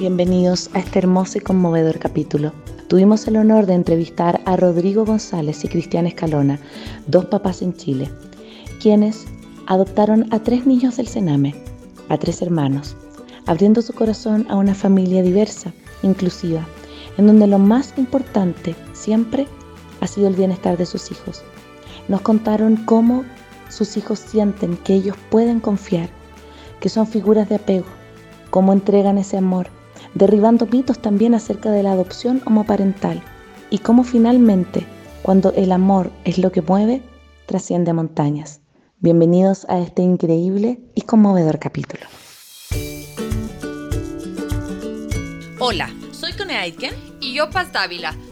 Bienvenidos a este hermoso y conmovedor capítulo. Tuvimos el honor de entrevistar a Rodrigo González y Cristian Escalona, dos papás en Chile, quienes adoptaron a tres niños del Sename, a tres hermanos, abriendo su corazón a una familia diversa, inclusiva, en donde lo más importante siempre ha sido el bienestar de sus hijos. Nos contaron cómo sus hijos sienten que ellos pueden confiar, que son figuras de apego, cómo entregan ese amor, derribando mitos también acerca de la adopción homoparental y cómo finalmente, cuando el amor es lo que mueve, trasciende montañas. Bienvenidos a este increíble y conmovedor capítulo. Hola, soy Cone Aitken y yo Paz Dávila.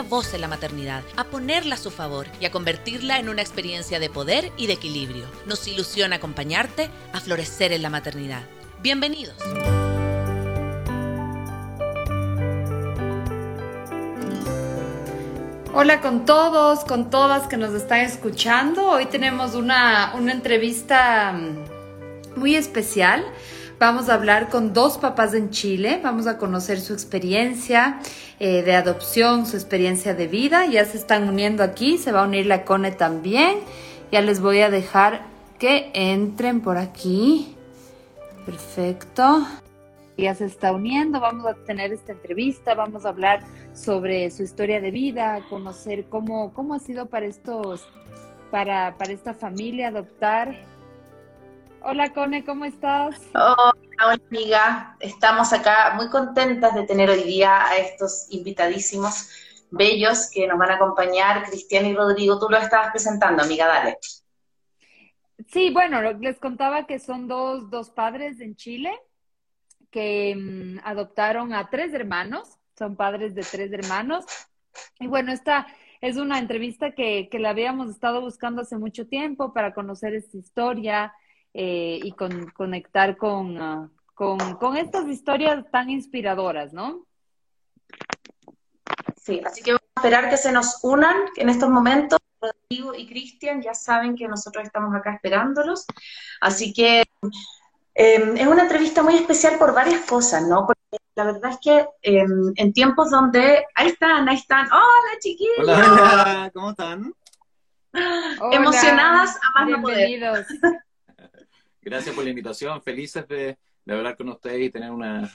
voz en la maternidad, a ponerla a su favor y a convertirla en una experiencia de poder y de equilibrio. Nos ilusiona acompañarte a florecer en la maternidad. Bienvenidos. Hola con todos, con todas que nos están escuchando. Hoy tenemos una, una entrevista mm, muy especial. Vamos a hablar con dos papás en Chile, vamos a conocer su experiencia eh, de adopción, su experiencia de vida. Ya se están uniendo aquí, se va a unir la Cone también. Ya les voy a dejar que entren por aquí. Perfecto. Ya se está uniendo, vamos a tener esta entrevista, vamos a hablar sobre su historia de vida, conocer cómo, cómo ha sido para estos, para, para esta familia adoptar Hola Cone, ¿cómo estás? Hola, amiga. Estamos acá muy contentas de tener hoy día a estos invitadísimos bellos que nos van a acompañar, Cristian y Rodrigo. Tú lo estabas presentando, amiga, dale. Sí, bueno, les contaba que son dos, dos padres en Chile que mm, adoptaron a tres hermanos, son padres de tres hermanos. Y bueno, esta es una entrevista que, que la habíamos estado buscando hace mucho tiempo para conocer esta historia, eh, y con, conectar ah, con, con, estas historias tan inspiradoras, ¿no? Sí, así que vamos a esperar que se nos unan en estos momentos. Rodrigo y Cristian ya saben que nosotros estamos acá esperándolos. Así que em, es una entrevista muy especial por varias cosas, ¿no? Porque la verdad es que em, en tiempos donde... Ahí están, ahí están. ¡Hola, chiquillos! Hola, ¿cómo están? Emocionadas a más no poder. Gracias por la invitación, felices de, hablar con ustedes y tener una,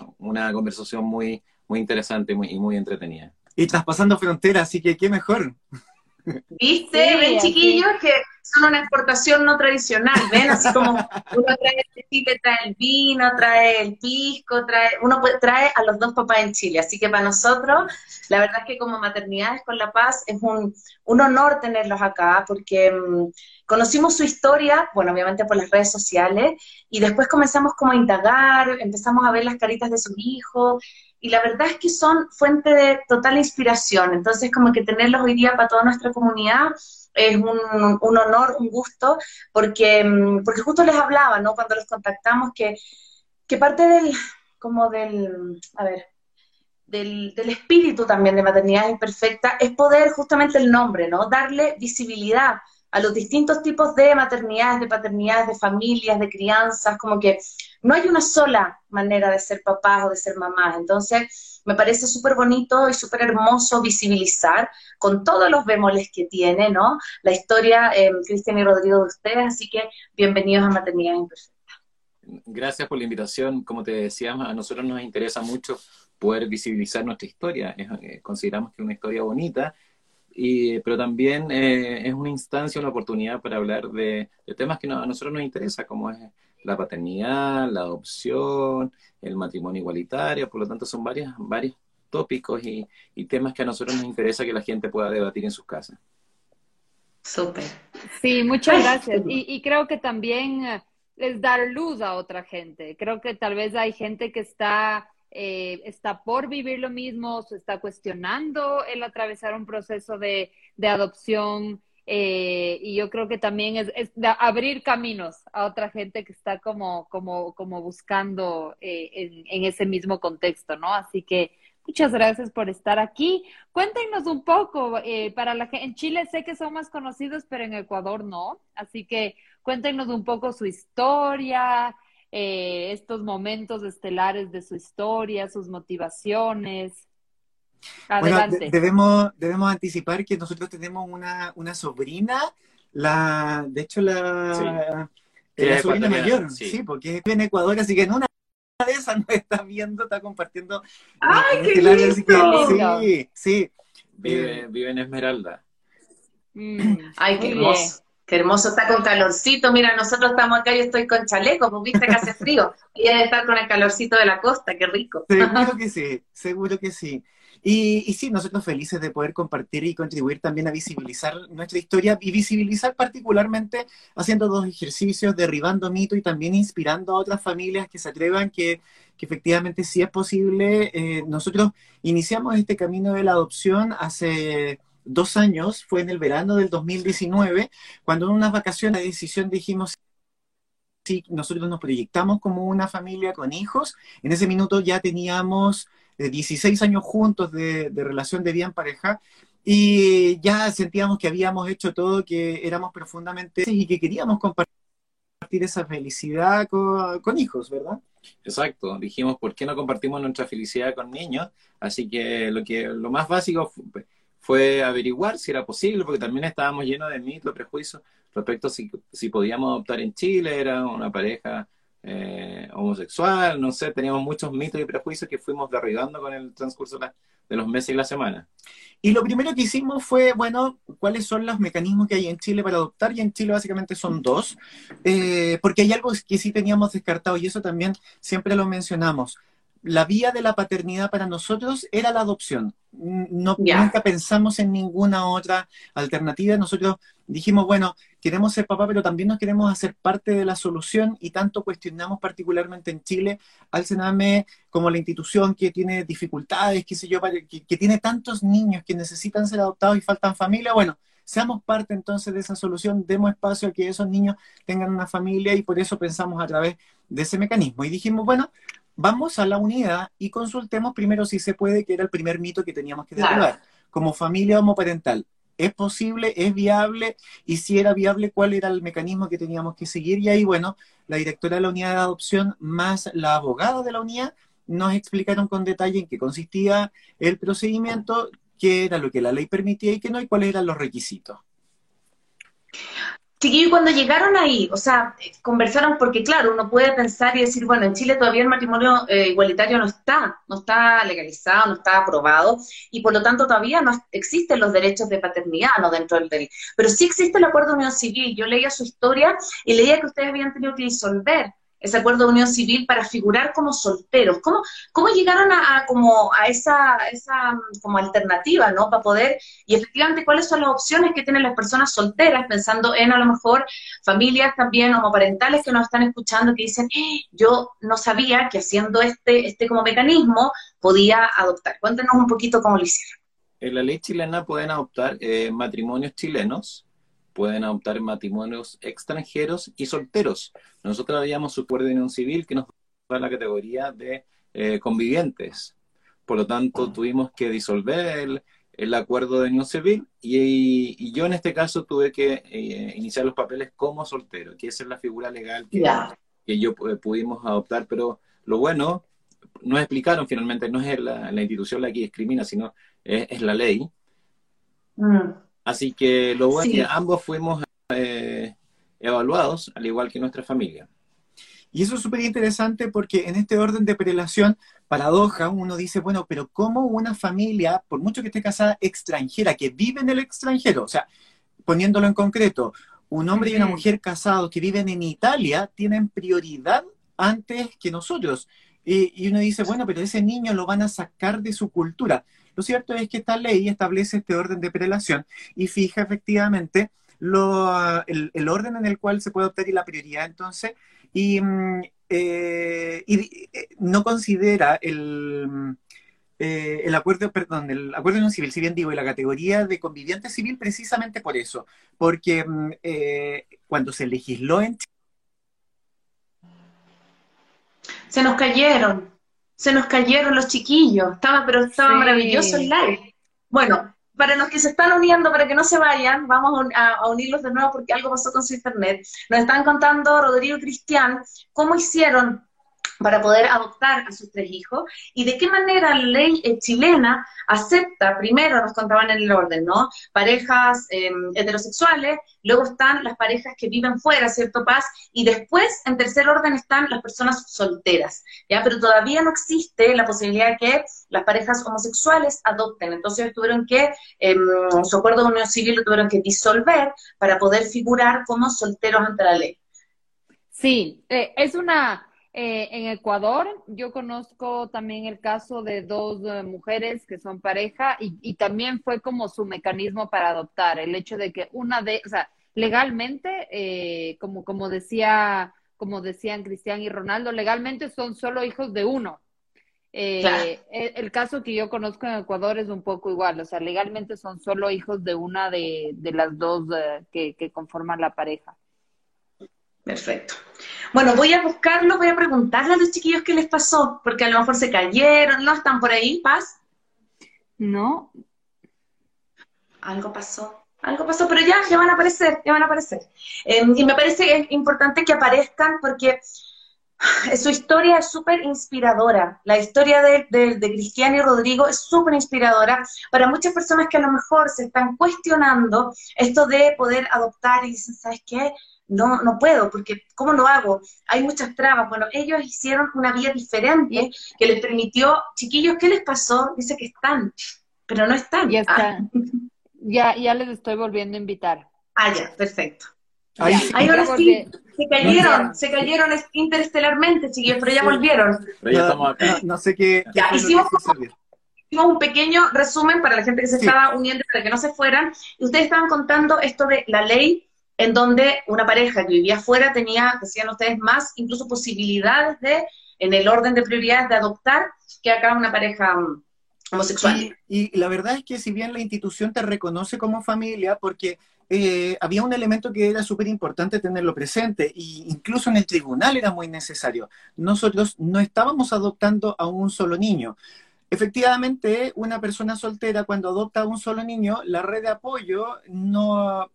conversación muy, muy interesante y muy, entretenida. Y traspasando fronteras, así que qué mejor. ¿Viste? Ven, chiquillos, que son una exportación no tradicional, ¿ven? Así como uno trae el Chile, trae el vino, trae el pisco, trae, uno trae a los dos papás en Chile. Así que para nosotros, la verdad es que como Maternidades con la Paz es un, un honor tenerlos acá, porque mm, Conocimos su historia, bueno, obviamente por las redes sociales, y después comenzamos como a indagar, empezamos a ver las caritas de sus hijos, y la verdad es que son fuente de total inspiración. Entonces, como que tenerlos hoy día para toda nuestra comunidad es un, honor, un gusto, porque, mm, porque justo les hablaba, ¿no? Cuando los contactamos, que, que parte del, como del, a ver, del, del, espíritu también de maternidad imperfecta es poder justamente el nombre, ¿no? Darle visibilidad a los distintos tipos de maternidades, de paternidades, de familias, de crianzas, como que no hay una sola manera de ser papás o de ser mamás. Entonces, me parece súper bonito y súper hermoso visibilizar con todos los bemoles que tiene, ¿no? La historia, eh, Cristian y Rodrigo, de ustedes, así que bienvenidos a Maternidad Imperfecta. Gracias por la invitación. Como te decíamos, a nosotros nos interesa mucho poder visibilizar nuestra historia. Eh, consideramos que es una historia bonita pero también eh, es una instancia, una oportunidad para hablar de, temas que a nosotros nos interesa, como es la paternidad, la adopción, el matrimonio igualitario, por lo tanto son varias, varios tópicos y, temas que a nosotros nos interesa que la gente pueda debatir en sus casas. Súper. Sí, muchas gracias. Y, y, creo que también es dar luz a otra gente. Creo que tal vez hay gente que está eh, está por vivir lo mismo, se está cuestionando el atravesar un proceso de, adopción. Eh, y yo creo que también es, abrir caminos a otra gente que está como, como, como buscando eh, en, ese mismo contexto, ¿no? Así que muchas gracias por estar aquí. Cuéntenos un poco, para la en Chile sé que son más conocidos, pero en Ecuador no. Así que cuéntenos un poco su historia, eh, estos momentos estelares de su historia, sus motivaciones. Adelante. debemos, debemos anticipar que nosotros tenemos una, una sobrina, la, de hecho la, la sobrina mayor, sí. porque vive en Ecuador, así que en una de esas nos está viendo, está compartiendo. ¡Ay, qué lindo! sí, sí. Vive, vive en Esmeralda. Mm, Ay, qué hermoso. Qué hermoso, está con calorcito. Mira, nosotros estamos acá, yo estoy con chaleco, pues viste que hace frío. Y de estar con el calorcito de la costa, qué rico. Seguro que sí, seguro que sí. Y, y, sí, nosotros felices de poder compartir y contribuir también a visibilizar nuestra historia y visibilizar particularmente haciendo dos ejercicios, derribando mito y también inspirando a otras familias que se atrevan, que, que efectivamente sí es posible. Eh, nosotros iniciamos este camino de la adopción hace dos años, fue en el verano del 2019, cuando en unas vacaciones de decisión dijimos, sí, nosotros nos proyectamos como una familia con hijos, en ese minuto ya teníamos 16 eh, años juntos de, relación de vida en pareja, y ya sentíamos que habíamos hecho todo, que éramos profundamente y que queríamos compartir esa felicidad con, con, hijos, ¿verdad? Exacto, dijimos, ¿por qué no compartimos nuestra felicidad con niños? Así que lo que lo más básico fue, fue averiguar si era posible, porque también estábamos llenos de mitos, prejuicios respecto a si, si podíamos adoptar en Chile, era una pareja eh, homosexual, no sé, teníamos muchos mitos y prejuicios que fuimos derribando con el transcurso de los meses y la semana. Y lo primero que hicimos fue, bueno, cuáles son los mecanismos que hay en Chile para adoptar, y en Chile básicamente son dos, eh, porque hay algo que sí teníamos descartado, y eso también siempre lo mencionamos la vía de la paternidad para nosotros era la adopción. No, Nunca pensamos en ninguna otra alternativa. Nosotros dijimos, bueno, queremos ser papá, pero también nos queremos hacer parte de la solución y tanto cuestionamos particularmente en Chile al Sename como la institución que tiene dificultades, qué sé yo, que, que tiene tantos niños que necesitan ser adoptados y faltan familia. Bueno, seamos parte entonces de esa solución, demos espacio a que esos niños tengan una familia y por eso pensamos a través de ese mecanismo. Y dijimos, bueno, vamos a la unidad y consultemos primero si se puede, que era el primer mito que teníamos que derribar. Como familia homoparental, ¿es posible? ¿Es viable? Y si era viable, ¿cuál era el mecanismo que teníamos que seguir? Y ahí, bueno, la directora de la unidad de adopción más la abogada de la unidad nos explicaron con detalle en qué consistía el procedimiento, qué era lo que la ley permitía y qué no, y cuáles eran los requisitos. Chiquillo, cuando llegaron ahí, o sea, conversaron porque, claro, uno puede pensar y decir, bueno, en Chile todavía el matrimonio eh, igualitario no está, no está legalizado, no está aprobado, y por lo tanto todavía no existen los derechos de paternidad no dentro del... Pero sí existe el acuerdo de unión civil. Yo leía su historia y leía que ustedes habían tenido que disolver ese acuerdo de unión civil para figurar como solteros. ¿Cómo, cómo llegaron a, como a esa, esa mm, como alternativa, ¿no? Para poder, y efectivamente, ¿cuáles son las opciones que tienen las personas solteras, pensando en a lo mejor familias también homoparentales que nos están escuchando, que dicen, eh, yo no sabía que haciendo este, este como mecanismo podía adoptar. Cuéntenos un poquito cómo lo hicieron. En la ley chilena pueden adoptar eh, matrimonios chilenos pueden adoptar matrimonios extranjeros y solteros. Nosotros habíamos su acuerdo de unión civil que nos da la categoría de eh, convivientes. Por lo tanto, tuvimos que disolver el, acuerdo de unión civil y, yo en este caso tuve que eh, iniciar los papeles como soltero, que esa es la figura legal que, que yo eh, pudimos adoptar. Pero lo bueno, nos explicaron finalmente, no es la, institución la que discrimina, sino es, la ley. Mm. Así que lo bueno es que ambos fuimos eh, evaluados, al igual que nuestra familia. Y eso es súper interesante porque en este orden de prelación, paradoja, uno dice, bueno, pero ¿cómo una familia, por mucho que esté casada, extranjera, que vive en el extranjero, o sea, poniéndolo en concreto, un hombre y una mujer casados que viven en Italia tienen prioridad antes que nosotros? y uno dice, bueno, pero ese niño lo van a sacar de su cultura. Lo cierto es que esta ley establece este orden de prelación y fija efectivamente lo, el, orden en el cual se puede obtener la prioridad entonces. Y, mm, eh, y eh, no considera el, eh, el acuerdo, perdón, el acuerdo de unión civil, si bien digo, y la categoría de conviviente civil precisamente por eso, porque mm, cuando se legisló en Se nos cayeron, se nos cayeron los chiquillos, estaba, pero estaba maravilloso el live. Bueno, para los que se están uniendo, para que no se vayan, vamos a, unirlos de nuevo porque algo pasó con su internet. Nos están contando Rodrigo y Cristian cómo hicieron para poder adoptar a sus tres hijos y de qué manera la ley eh, chilena acepta, primero nos contaban en el orden, ¿no? Parejas em, heterosexuales, luego están las parejas que viven fuera, ¿cierto, Paz? Y después, en tercer orden, están las personas solteras, ¿ya? Pero todavía no existe la posibilidad de que las parejas homosexuales adopten, entonces tuvieron que, em, su acuerdo de unión civil lo tuvieron que disolver para poder figurar como solteros ante la ley. Sí, eh, es una eh, en Ecuador, yo conozco también el caso de dos eh, mujeres que son pareja y, también fue como su mecanismo para adoptar, el hecho de que una de, o sea, legalmente, eh, como, como decía, como decían Cristian y Ronaldo, legalmente son solo hijos de uno. el, caso que yo conozco en Ecuador es un poco igual, o sea, legalmente son solo hijos de una de, las dos que conforman la pareja. Perfecto. Bueno, voy a buscarlo, voy a preguntarle a los chiquillos qué les pasó, porque a lo mejor se cayeron, ¿no? ¿Están por ahí, Paz? No. Algo pasó, algo pasó, pero ya, ya van a aparecer, ya van a aparecer. Em, y me parece importante que aparezcan porque su historia es súper inspiradora. La historia de, de, de, Cristian y Rodrigo es súper inspiradora para muchas personas que a lo mejor se están cuestionando esto de poder adoptar y dicen, ¿sabes qué? No, no puedo, porque ¿cómo lo hago? Hay muchas trabas. Bueno, ellos hicieron una vía diferente que les permitió, chiquillos, ¿qué les pasó? Dice que están, pero no están. Ya están. Ah. Ya, ya les estoy volviendo a invitar. Ah, ya, perfecto. Ahí, ahora sí, se cayeron, se cayeron interestelarmente, chiquillos, pero ya volvieron. Pero ya estamos acá. No, sé qué. ya, hicimos, hicimos un pequeño resumen para la gente que se estaba uniendo, para que no se fueran. Y ustedes estaban contando esto de la ley en donde una pareja que vivía afuera tenía, decían ustedes, más incluso posibilidades de, en el orden de prioridades, de adoptar que acá una pareja mm, homosexual. Y, la verdad es que si bien la institución te reconoce como familia, porque eh, había un elemento que era súper importante tenerlo presente, e incluso en el tribunal era muy necesario. Nosotros no estábamos adoptando a un solo niño. Efectivamente, una persona soltera cuando adopta a un solo niño, la red de apoyo no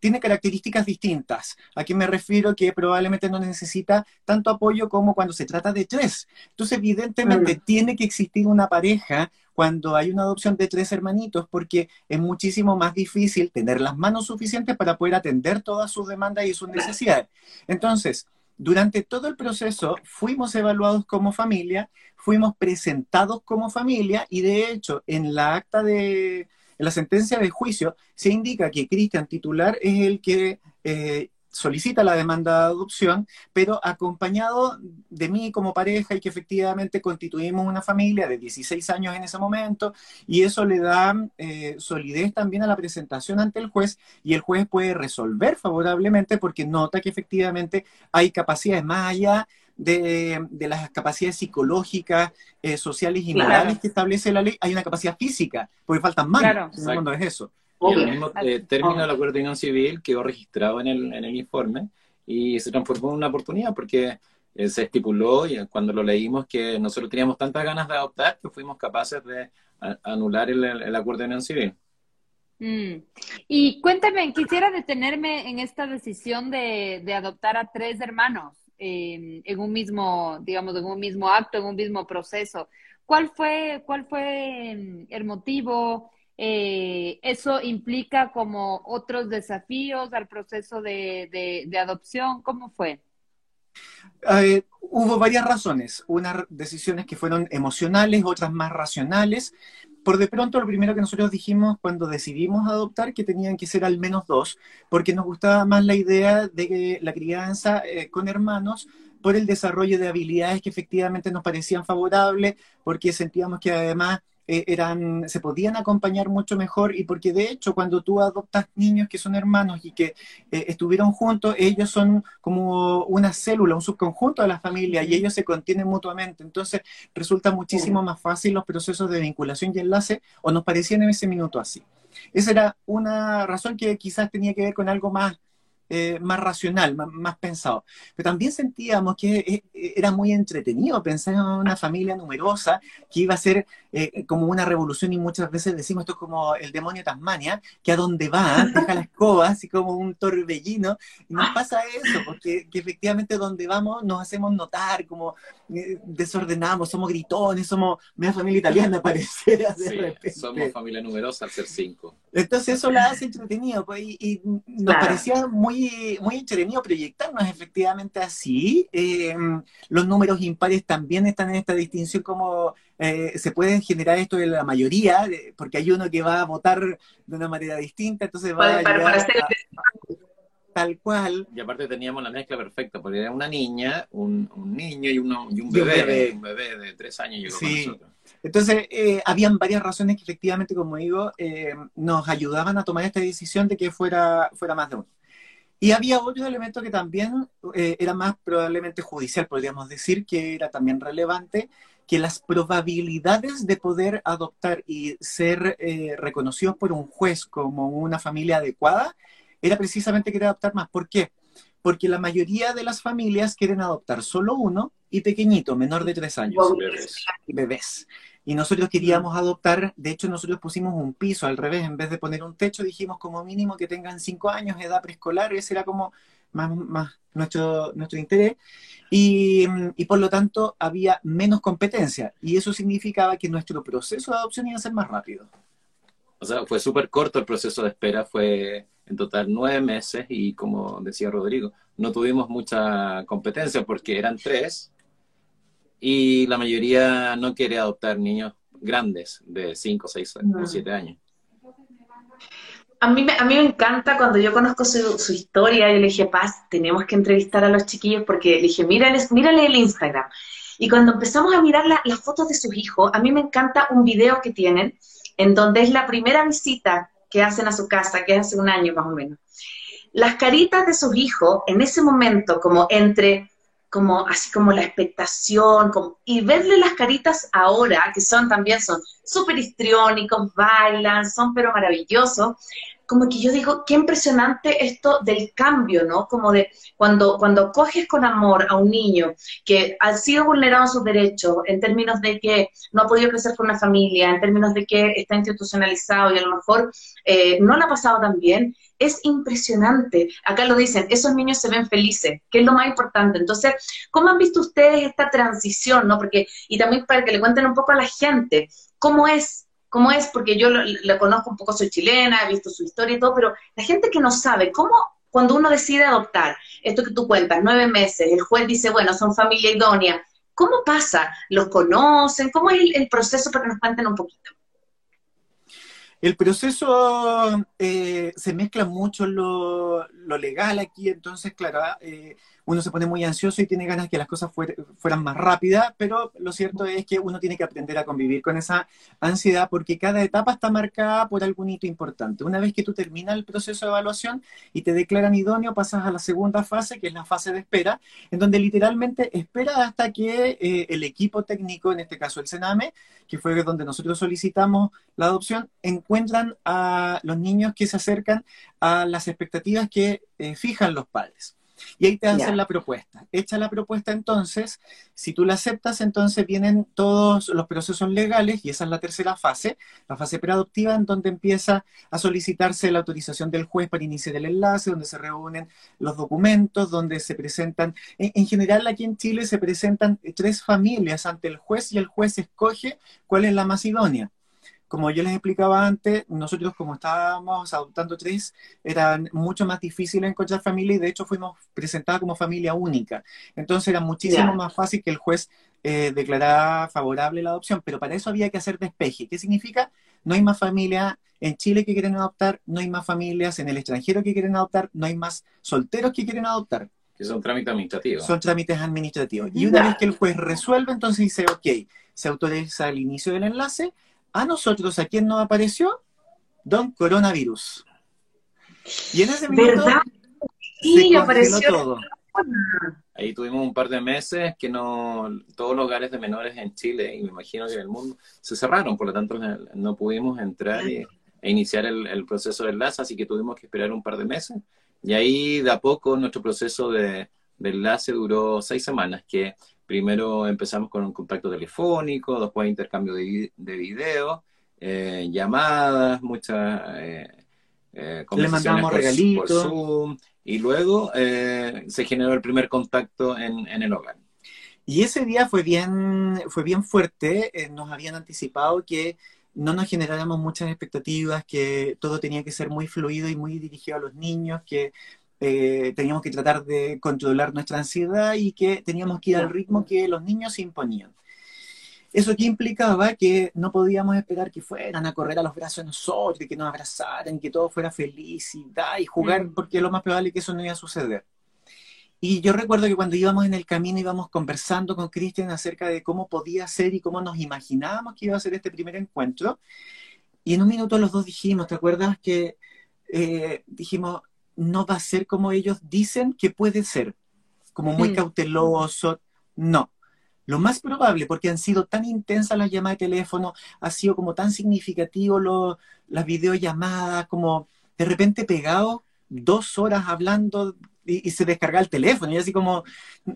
tiene características distintas. Aquí me refiero que probablemente no necesita tanto apoyo como cuando se trata de tres. Entonces, evidentemente, mm. tiene que existir una pareja cuando hay una adopción de tres hermanitos, porque es muchísimo más difícil tener las manos suficientes para poder atender todas sus demandas y sus necesidades. Entonces, durante todo el proceso fuimos evaluados como familia, fuimos presentados como familia y de hecho en la acta de, en la sentencia de juicio se indica que Cristian titular es el que eh, solicita la demanda de adopción, pero acompañado de mí como pareja y que efectivamente constituimos una familia de 16 años en ese momento y eso le da eh, solidez también a la presentación ante el juez y el juez puede resolver favorablemente porque nota que efectivamente hay capacidades más allá de, las capacidades psicológicas, eh, sociales y morales que establece la ley, hay una capacidad física, porque faltan manos. En el mundo es eso. Y el mismo eh, término del acuerdo de unión civil quedó registrado en el, en el informe y se transformó en una oportunidad porque eh, se estipuló y cuando lo leímos que nosotros teníamos tantas ganas de adoptar que fuimos capaces de anular el, acuerdo de unión civil. Mm. Y cuéntame, quisiera detenerme en esta decisión de, de adoptar a tres hermanos en un mismo, digamos, en un mismo acto, en un mismo proceso. ¿Cuál fue, cuál fue em, el motivo? Eh, ¿Eso implica como otros desafíos al proceso de, de, adopción? ¿Cómo fue? Eh, hubo varias razones, unas decisiones que fueron emocionales, otras más racionales, por de pronto lo primero que nosotros dijimos cuando decidimos adoptar que tenían que ser al menos dos, porque nos gustaba más la idea de la crianza eh, con hermanos por el desarrollo de habilidades que efectivamente nos parecían favorables, porque sentíamos que además eh, eran, se podían acompañar mucho mejor y porque de hecho cuando tú adoptas niños que son hermanos y que eh, estuvieron juntos, ellos son como una célula, un subconjunto de la familia y ellos se contienen mutuamente. Entonces resulta muchísimo más fácil los procesos de vinculación y enlace o nos parecían en ese minuto así. Esa era una razón que quizás tenía que ver con algo más eh, más racional, más, pensado. Pero también sentíamos que eh, eh, era muy entretenido pensar en una familia numerosa que iba a ser como una revolución y muchas veces decimos esto es como el demonio Tasmania, que a donde va deja la escoba así como un torbellino y nos pasa eso, porque efectivamente donde vamos nos hacemos notar como desordenamos, somos gritones, somos media familia italiana pareciera sí, Somos familia numerosa al ser cinco. Entonces eso la hace entretenido pues, y, nos parecía muy muy, entretenido proyectarnos efectivamente así. Eh, los números impares también están en esta distinción como eh, se puede generar esto de la mayoría, porque hay uno que va a votar de una manera distinta, entonces va a, para, tal cual. Y aparte teníamos la mezcla perfecta, porque era una niña, un, niño y, uno, y un, bebé, un bebé, de tres años llegó con nosotros. Entonces, eh, habían varias razones que efectivamente, como digo, nos ayudaban a tomar esta decisión de que fuera, fuera más de uno. Y había otro elemento que también eh, era más probablemente judicial, podríamos decir, que era también relevante, que las probabilidades de poder adoptar y ser eh, reconocidos por un juez como una familia adecuada era precisamente querer adoptar más. ¿Por qué? Porque la mayoría de las familias quieren adoptar solo uno y pequeñito, menor de tres años. Bebés. Bebés. Y nosotros queríamos adoptar, de hecho nosotros pusimos un piso al revés, en vez de poner un techo dijimos como mínimo que tengan cinco años, edad preescolar, ese era como más, más nuestro, nuestro interés. Y, y, por lo tanto había menos competencia. Y eso significaba que nuestro proceso de adopción iba a ser más rápido. O sea, fue súper corto el proceso de espera, fue en total nueve meses y como decía Rodrigo, no tuvimos mucha competencia porque eran tres y la mayoría no quiere adoptar niños grandes de 5, 6 o 7 años. A mí, a mí me encanta cuando yo conozco su, su, historia, yo le dije, Paz, tenemos que entrevistar a los chiquillos porque le dije, mírale, mírale el Instagram. Y cuando empezamos a mirar las fotos de sus hijos, a mí me encanta un video que tienen en donde es la primera visita que hacen a su casa, que es hace un año más o menos. Las caritas de sus hijos en ese momento, como entre como así como la expectación, y verle las caritas ahora, que son también son súper histriónicos, bailan, son pero maravillosos, como que yo digo, qué impresionante esto del cambio, ¿no? Como de cuando, cuando coges con amor a un niño que ha sido vulnerado sus derechos en términos de que no ha podido crecer con una familia, en términos de que está institucionalizado y a lo mejor eh, no le ha pasado tan bien, es impresionante. Acá lo dicen, esos niños se ven felices, que es lo más importante. Entonces, ¿cómo han visto ustedes esta transición, no? Porque, y también para que le cuenten un poco a la gente, ¿cómo es? ¿Cómo es? Porque yo la conozco un poco, soy chilena, he visto su historia y todo, pero la gente que no sabe, ¿cómo cuando uno decide adoptar, esto que tú cuentas, nueve meses, el juez dice, bueno, son familia idónea, ¿cómo pasa? ¿Los conocen? ¿Cómo es el proceso para que nos cuenten un poquito? El proceso eh, se mezcla mucho lo, legal aquí, entonces, claro, eh, uno se pone muy ansioso y tiene ganas que las cosas fueran más rápidas, pero lo cierto es que uno tiene que aprender a convivir con esa ansiedad porque cada etapa está marcada por algún hito importante. Una vez que tú terminas el proceso de evaluación y te declaran idóneo, pasas a la segunda fase, que es la fase de espera, en donde literalmente espera hasta que eh, el equipo técnico, en este caso el Sename, que fue donde nosotros solicitamos la adopción, encuentran a los niños que se acercan a las expectativas que eh, fijan los padres. Y ahí te hacen la propuesta. Hecha la propuesta entonces, si tú la aceptas, entonces vienen todos los procesos legales y esa es la tercera fase, la fase preadoptiva, en donde empieza a solicitarse la autorización del juez para iniciar el enlace, donde se reúnen los documentos, donde se presentan, en general aquí en Chile se presentan tres familias ante el juez y el juez escoge cuál es la más idónea como yo les explicaba antes, nosotros como estábamos adoptando tres, era mucho más difícil encontrar familia y de hecho fuimos presentadas como familia única. Entonces era muchísimo más fácil que el juez eh, declarara favorable la adopción, pero para eso había que hacer despeje. ¿Qué significa? No hay más familia en Chile que quieren adoptar, no hay más familias en el extranjero que quieren adoptar, no hay más solteros que quieren adoptar. Que son trámites administrativos. Son trámites administrativos. Y una vez que el juez resuelve, entonces dice, ok, se autoriza el inicio del enlace a nosotros, ¿a quién nos apareció? Don Coronavirus. Y en ese minuto ¿Verdad? se Sí, congeló apareció. todo. Ahí tuvimos un par de meses que no todos los hogares de menores en Chile y me imagino que en el mundo se cerraron, por lo tanto no pudimos entrar y, e iniciar el, el proceso de enlace, así que tuvimos que esperar un par de meses. Y ahí de a poco nuestro proceso de, de enlace duró seis semanas, que primero empezamos con un contacto telefónico, después intercambio de, de video, eh, llamadas, muchas eh, eh, conversaciones mandamos por- regalitos. por Zoom, y luego eh, se generó el primer contacto en, en el hogar. Y ese día fue bien, fue bien fuerte. eh, nos habían anticipado que no nos generáramos muchas expectativas, que todo tenía que ser muy fluido y muy dirigido a los niños, que eh, teníamos que tratar de controlar nuestra ansiedad y que teníamos que ir al ritmo que los niños imponían. Eso que implicaba que no podíamos esperar que fueran a correr a los brazos de nosotros, que nos abrazaran, que todo fuera felicidad y jugar, Mm. porque lo más probable es que eso no iba a suceder. Y yo recuerdo que cuando íbamos en el camino íbamos conversando con Cristian acerca de cómo podía ser y cómo nos imaginábamos que iba a ser este primer encuentro. Y en un minuto los dos dijimos, ¿te acuerdas que eh, dijimos, no va a ser como ellos dicen que puede ser? Como muy Mm. cauteloso. No. Lo más probable, porque han sido tan intensas las llamadas de teléfono, ha sido como tan significativo lo- las videollamadas, como de repente pegado dos horas hablando y, y se descarga el teléfono. Y así como,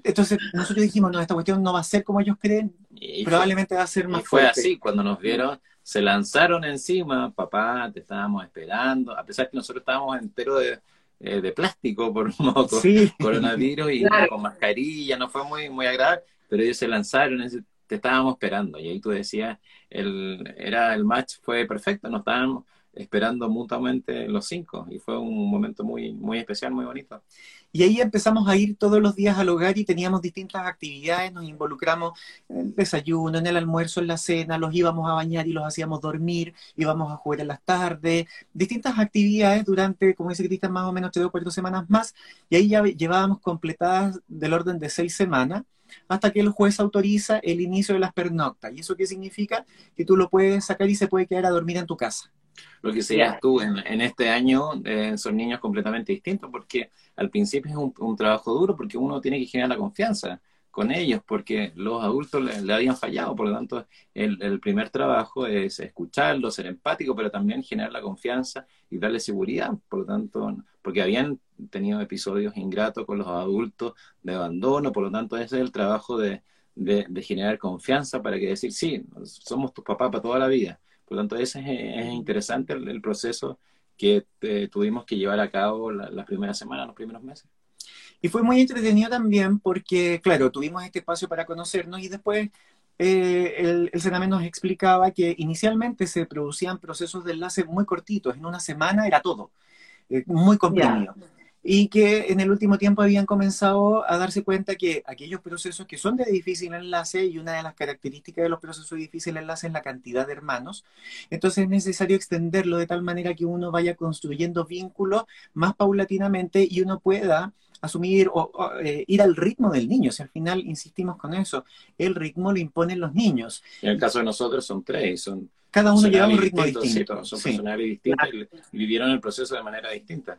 entonces nosotros dijimos, no, esta cuestión no va a ser como ellos creen, Y fue- probablemente va a ser Y más fue fuerte. así, cuando nos vieron, se lanzaron encima, papá, te estábamos esperando, a pesar que nosotros estábamos enteros de, eh, de plástico por moco, Sí. coronavirus y Claro. con mascarilla, no fue muy, muy agradable, pero ellos se lanzaron, te estábamos esperando, y ahí tú decías, el, era, el match fue perfecto, nos estábamos esperando mutuamente los cinco, y fue un momento muy, muy especial, muy bonito. Y ahí empezamos a ir todos los días al hogar y teníamos distintas actividades, nos involucramos en el desayuno, en el almuerzo, en la cena, los íbamos a bañar y los hacíamos dormir, íbamos a jugar en las tardes, distintas actividades durante, como dice Cristian, más o menos tres o cuatro semanas más, y ahí ya llevábamos completadas del orden de seis semanas, hasta que el juez autoriza el inicio de las pernoctas. ¿Y eso qué significa? Que tú lo puedes sacar y se puede quedar a dormir en tu casa. Lo que serías tú en, en este año eh, son niños completamente distintos, porque al principio es un, un trabajo duro, porque uno tiene que generar la confianza con ellos, porque los adultos le, le habían fallado, por lo tanto el, el primer trabajo es escucharlos, ser empático, pero también generar la confianza y darle seguridad, por lo tanto, porque habían tenido episodios ingratos con los adultos de abandono, por lo tanto ese es el trabajo de, de, de generar confianza para que decir, sí, somos tus papás para toda la vida. Por lo tanto, ese es, es interesante el, el proceso que eh, tuvimos que llevar a cabo la, las primeras semanas, los primeros meses. Y fue muy entretenido también porque, claro, tuvimos este espacio para conocernos y después eh, el, el Sename nos explicaba que inicialmente se producían procesos de enlace muy cortitos, en una semana era todo, eh, muy comprimido. Y que en el último tiempo habían comenzado a darse cuenta que aquellos procesos que son de difícil enlace, y una de las características de los procesos de difícil enlace es la cantidad de hermanos, entonces es necesario extenderlo de tal manera que uno vaya construyendo vínculos más paulatinamente y uno pueda asumir o, o eh, ir al ritmo del niño. Si al final insistimos con eso, el ritmo lo imponen los niños. En el caso de nosotros son tres, son Cada uno lleva un ritmo distintos, distinto. sí, son sí. distintas y vivieron el proceso de manera distinta.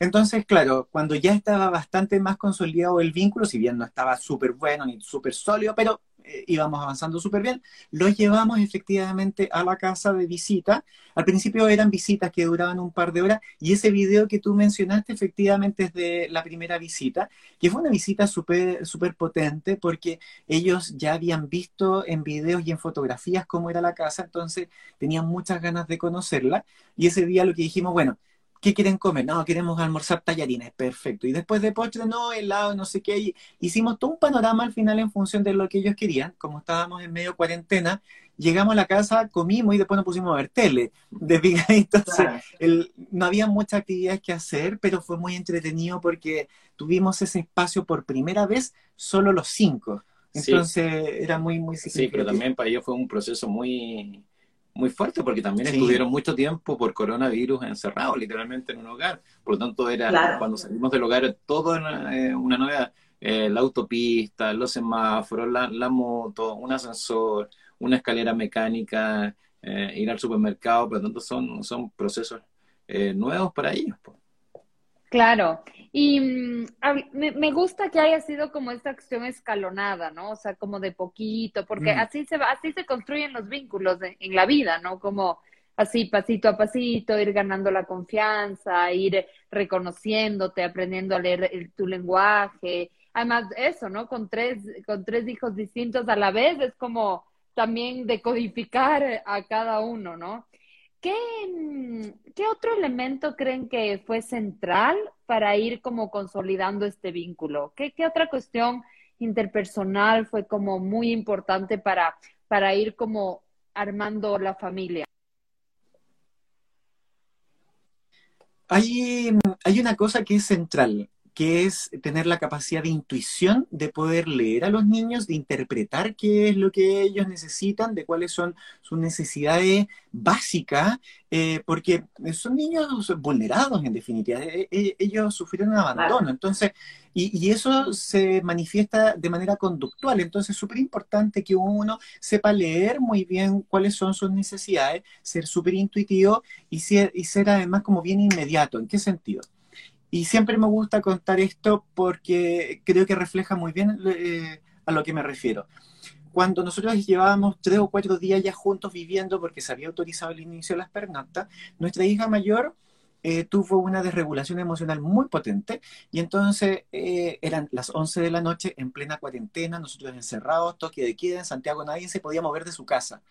Entonces, claro, cuando ya estaba bastante más consolidado el vínculo, si bien no estaba súper bueno ni súper sólido, pero eh, íbamos avanzando súper bien, los llevamos efectivamente a la casa de visita. Al principio eran visitas que duraban un par de horas y ese video que tú mencionaste efectivamente es de la primera visita, que fue una visita súper súper potente porque ellos ya habían visto en videos y en fotografías cómo era la casa, entonces tenían muchas ganas de conocerla y ese día lo que dijimos, bueno, ¿Qué quieren comer? No, queremos almorzar tallarines, perfecto. Y después de postre, no, helado, no sé qué. Y hicimos todo un panorama al final en función de lo que ellos querían. Como estábamos en medio cuarentena, llegamos a la casa, comimos y después nos pusimos a ver tele. Entonces, Claro. el- no había muchas actividades que hacer, pero fue muy entretenido porque tuvimos ese espacio por primera vez solo los cinco. Sí. Entonces, era muy, muy Sí, pero también para ellos fue un proceso muy, muy fuerte porque también Sí. estuvieron mucho tiempo por coronavirus encerrados literalmente en un hogar. Por lo tanto, era Claro. cuando salimos del hogar todo era eh, una nueva, eh, la autopista, los semáforos, la, la moto, un ascensor, una escalera mecánica eh, ir al supermercado, por lo tanto son, son procesos eh, nuevos para ellos. Claro, y mm, me, gusta que haya sido como esta acción escalonada, ¿no? O sea, como de poquito, porque mm. así se va, así se construyen los vínculos en la vida, ¿no? Como así pasito a pasito, ir ganando la confianza, ir reconociéndote, aprendiendo a leer tu lenguaje. Además, eso, ¿no? Con tres, con tres hijos distintos a la vez, es como también decodificar a cada uno, ¿no? ¿Qué, ¿Qué otro elemento creen que fue central para ir como consolidando este vínculo? ¿Qué, qué otra cuestión interpersonal fue como muy importante para, para ir como armando la familia? Hay, hay una cosa que es central que es tener la capacidad de intuición de poder leer a los niños, de interpretar qué es lo que ellos necesitan, de cuáles son sus necesidades básicas, eh, porque son niños vulnerados en definitiva, e, e, ellos sufrieron un abandono, entonces, y, eso se manifiesta de manera conductual, entonces es súper importante que uno sepa leer muy bien cuáles son sus necesidades, ser súper intuitivo y ser, y ser además como bien inmediato, ¿en qué sentido? Y siempre me gusta contar esto porque creo que refleja muy bien eh, a lo que me refiero. Cuando nosotros llevábamos tres o cuatro días ya juntos viviendo, porque se había autorizado el inicio de las pernoctas, nuestra hija mayor eh, tuvo una desregulación emocional muy potente y entonces eh, eran las 11 de la noche en plena cuarentena, nosotros encerrados, toque de queda, en Santiago nadie se podía mover de su casa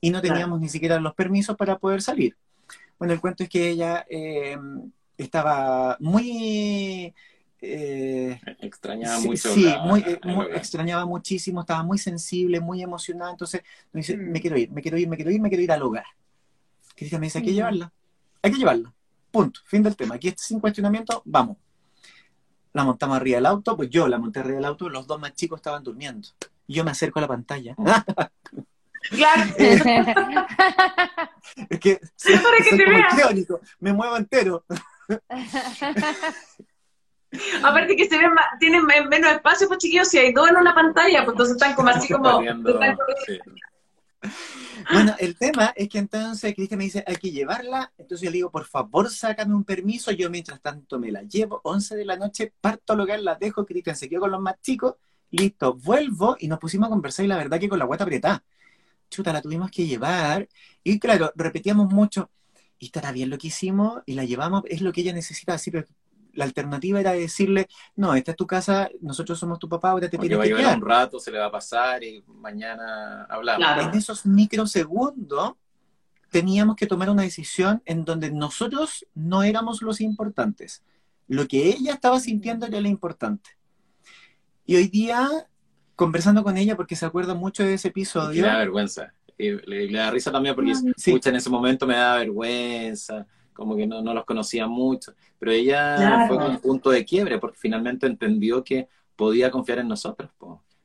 y no teníamos ni siquiera los permisos para poder salir. Bueno, el cuento es que ella estaba muy... Eh, extrañaba mucho. Sí, muy, eh, extrañaba muchísimo, estaba muy sensible, muy emocionada, entonces me dice, mm. me quiero ir, me quiero ir, me quiero ir, me quiero ir al hogar. Cristian me dice, hay que mm. llevarla, hay que llevarla, punto, fin del tema, aquí sin cuestionamiento, vamos. La montamos arriba del auto, pues yo la monté arriba del auto, los dos más chicos estaban durmiendo. Y yo me acerco a la pantalla. Claro. es que, para que te me muevo entero. Aparte que se ven tienen menos espacio, pues chiquillos, si hay dos en una pantalla, pues entonces están como así como... Bueno, el tema es que entonces Cristian me dice, hay que llevarla, entonces yo le digo, por favor, sácame un permiso, yo mientras tanto me la llevo, 11 de la noche, parto al hogar, la dejo, Cristian se quedó con los más chicos, listo, vuelvo y nos pusimos a conversar y la verdad que con la guata apretada. Chuta, la tuvimos que llevar. Y claro, repetíamos mucho, y estará bien lo que hicimos y la llevamos, es lo que ella necesita, así, pero la alternativa era decirle, no, esta es tu casa, nosotros somos tu papá, ahora te tienes que quedar. un rato, se le va a pasar y mañana hablamos. En esos microsegundos teníamos que tomar una decisión en donde nosotros no éramos los importantes. Lo que ella estaba sintiendo era lo importante. Y hoy día, conversando con ella, porque se acuerda mucho de ese episodio... Da vergüenza y le, da risa también porque sí. en ese momento me da vergüenza, como que no, no los conocía mucho, pero ella fue un punto de quiebre porque finalmente entendió que podía confiar en nosotros.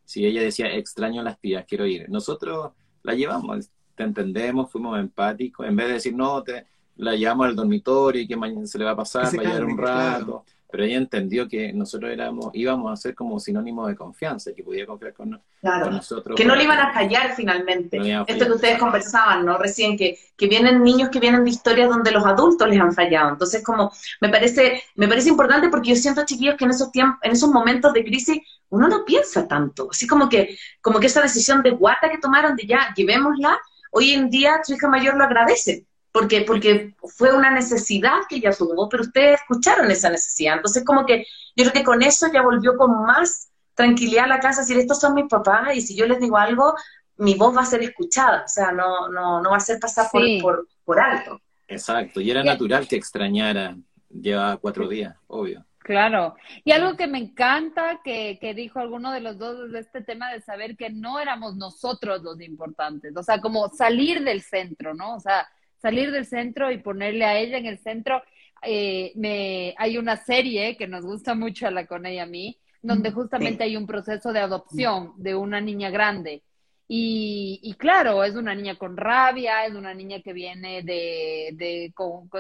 Si ella decía, extraño las tías, quiero ir, nosotros la llevamos, te entendemos, fuimos empáticos, en vez de decir, no, te, la llevamos al dormitorio y que mañana se le va a pasar, va a llegar un rato pero ella entendió que nosotros éramos, íbamos a ser como sinónimo de confianza, que podía confiar con, nosotros. Que no le iban a fallar finalmente. Esto que ustedes conversaban, ¿no? Recién, que, que vienen niños que vienen de historias donde los adultos les han fallado. Entonces, como, me parece, me parece importante porque yo siento, chiquillos, que en esos tiempos, en esos momentos de crisis, uno no piensa tanto. Así como que, como que esa decisión de guata que tomaron de ya, llevémosla, hoy en día su hija mayor lo agradece porque, porque fue una necesidad que ella tuvo, pero ustedes escucharon esa necesidad. Entonces, como que yo creo que con eso ya volvió con más tranquilidad a la casa, decir, estos son mis papás, y si yo les digo algo, mi voz va a ser escuchada, o sea, no, no, no va a ser pasar por, por, por, alto. Exacto, y era natural que extrañara, lleva cuatro días, obvio. Claro, y algo que me encanta que, que dijo alguno de los dos de este tema de saber que no éramos nosotros los importantes, o sea, como salir del centro, ¿no? O sea, salir del centro y ponerle a ella en el centro. Eh, me, hay una serie que nos gusta mucho a la con ella a mí, donde justamente hay un proceso de adopción de una niña grande. Y, y, claro, es una niña con rabia, es una niña que viene de, de,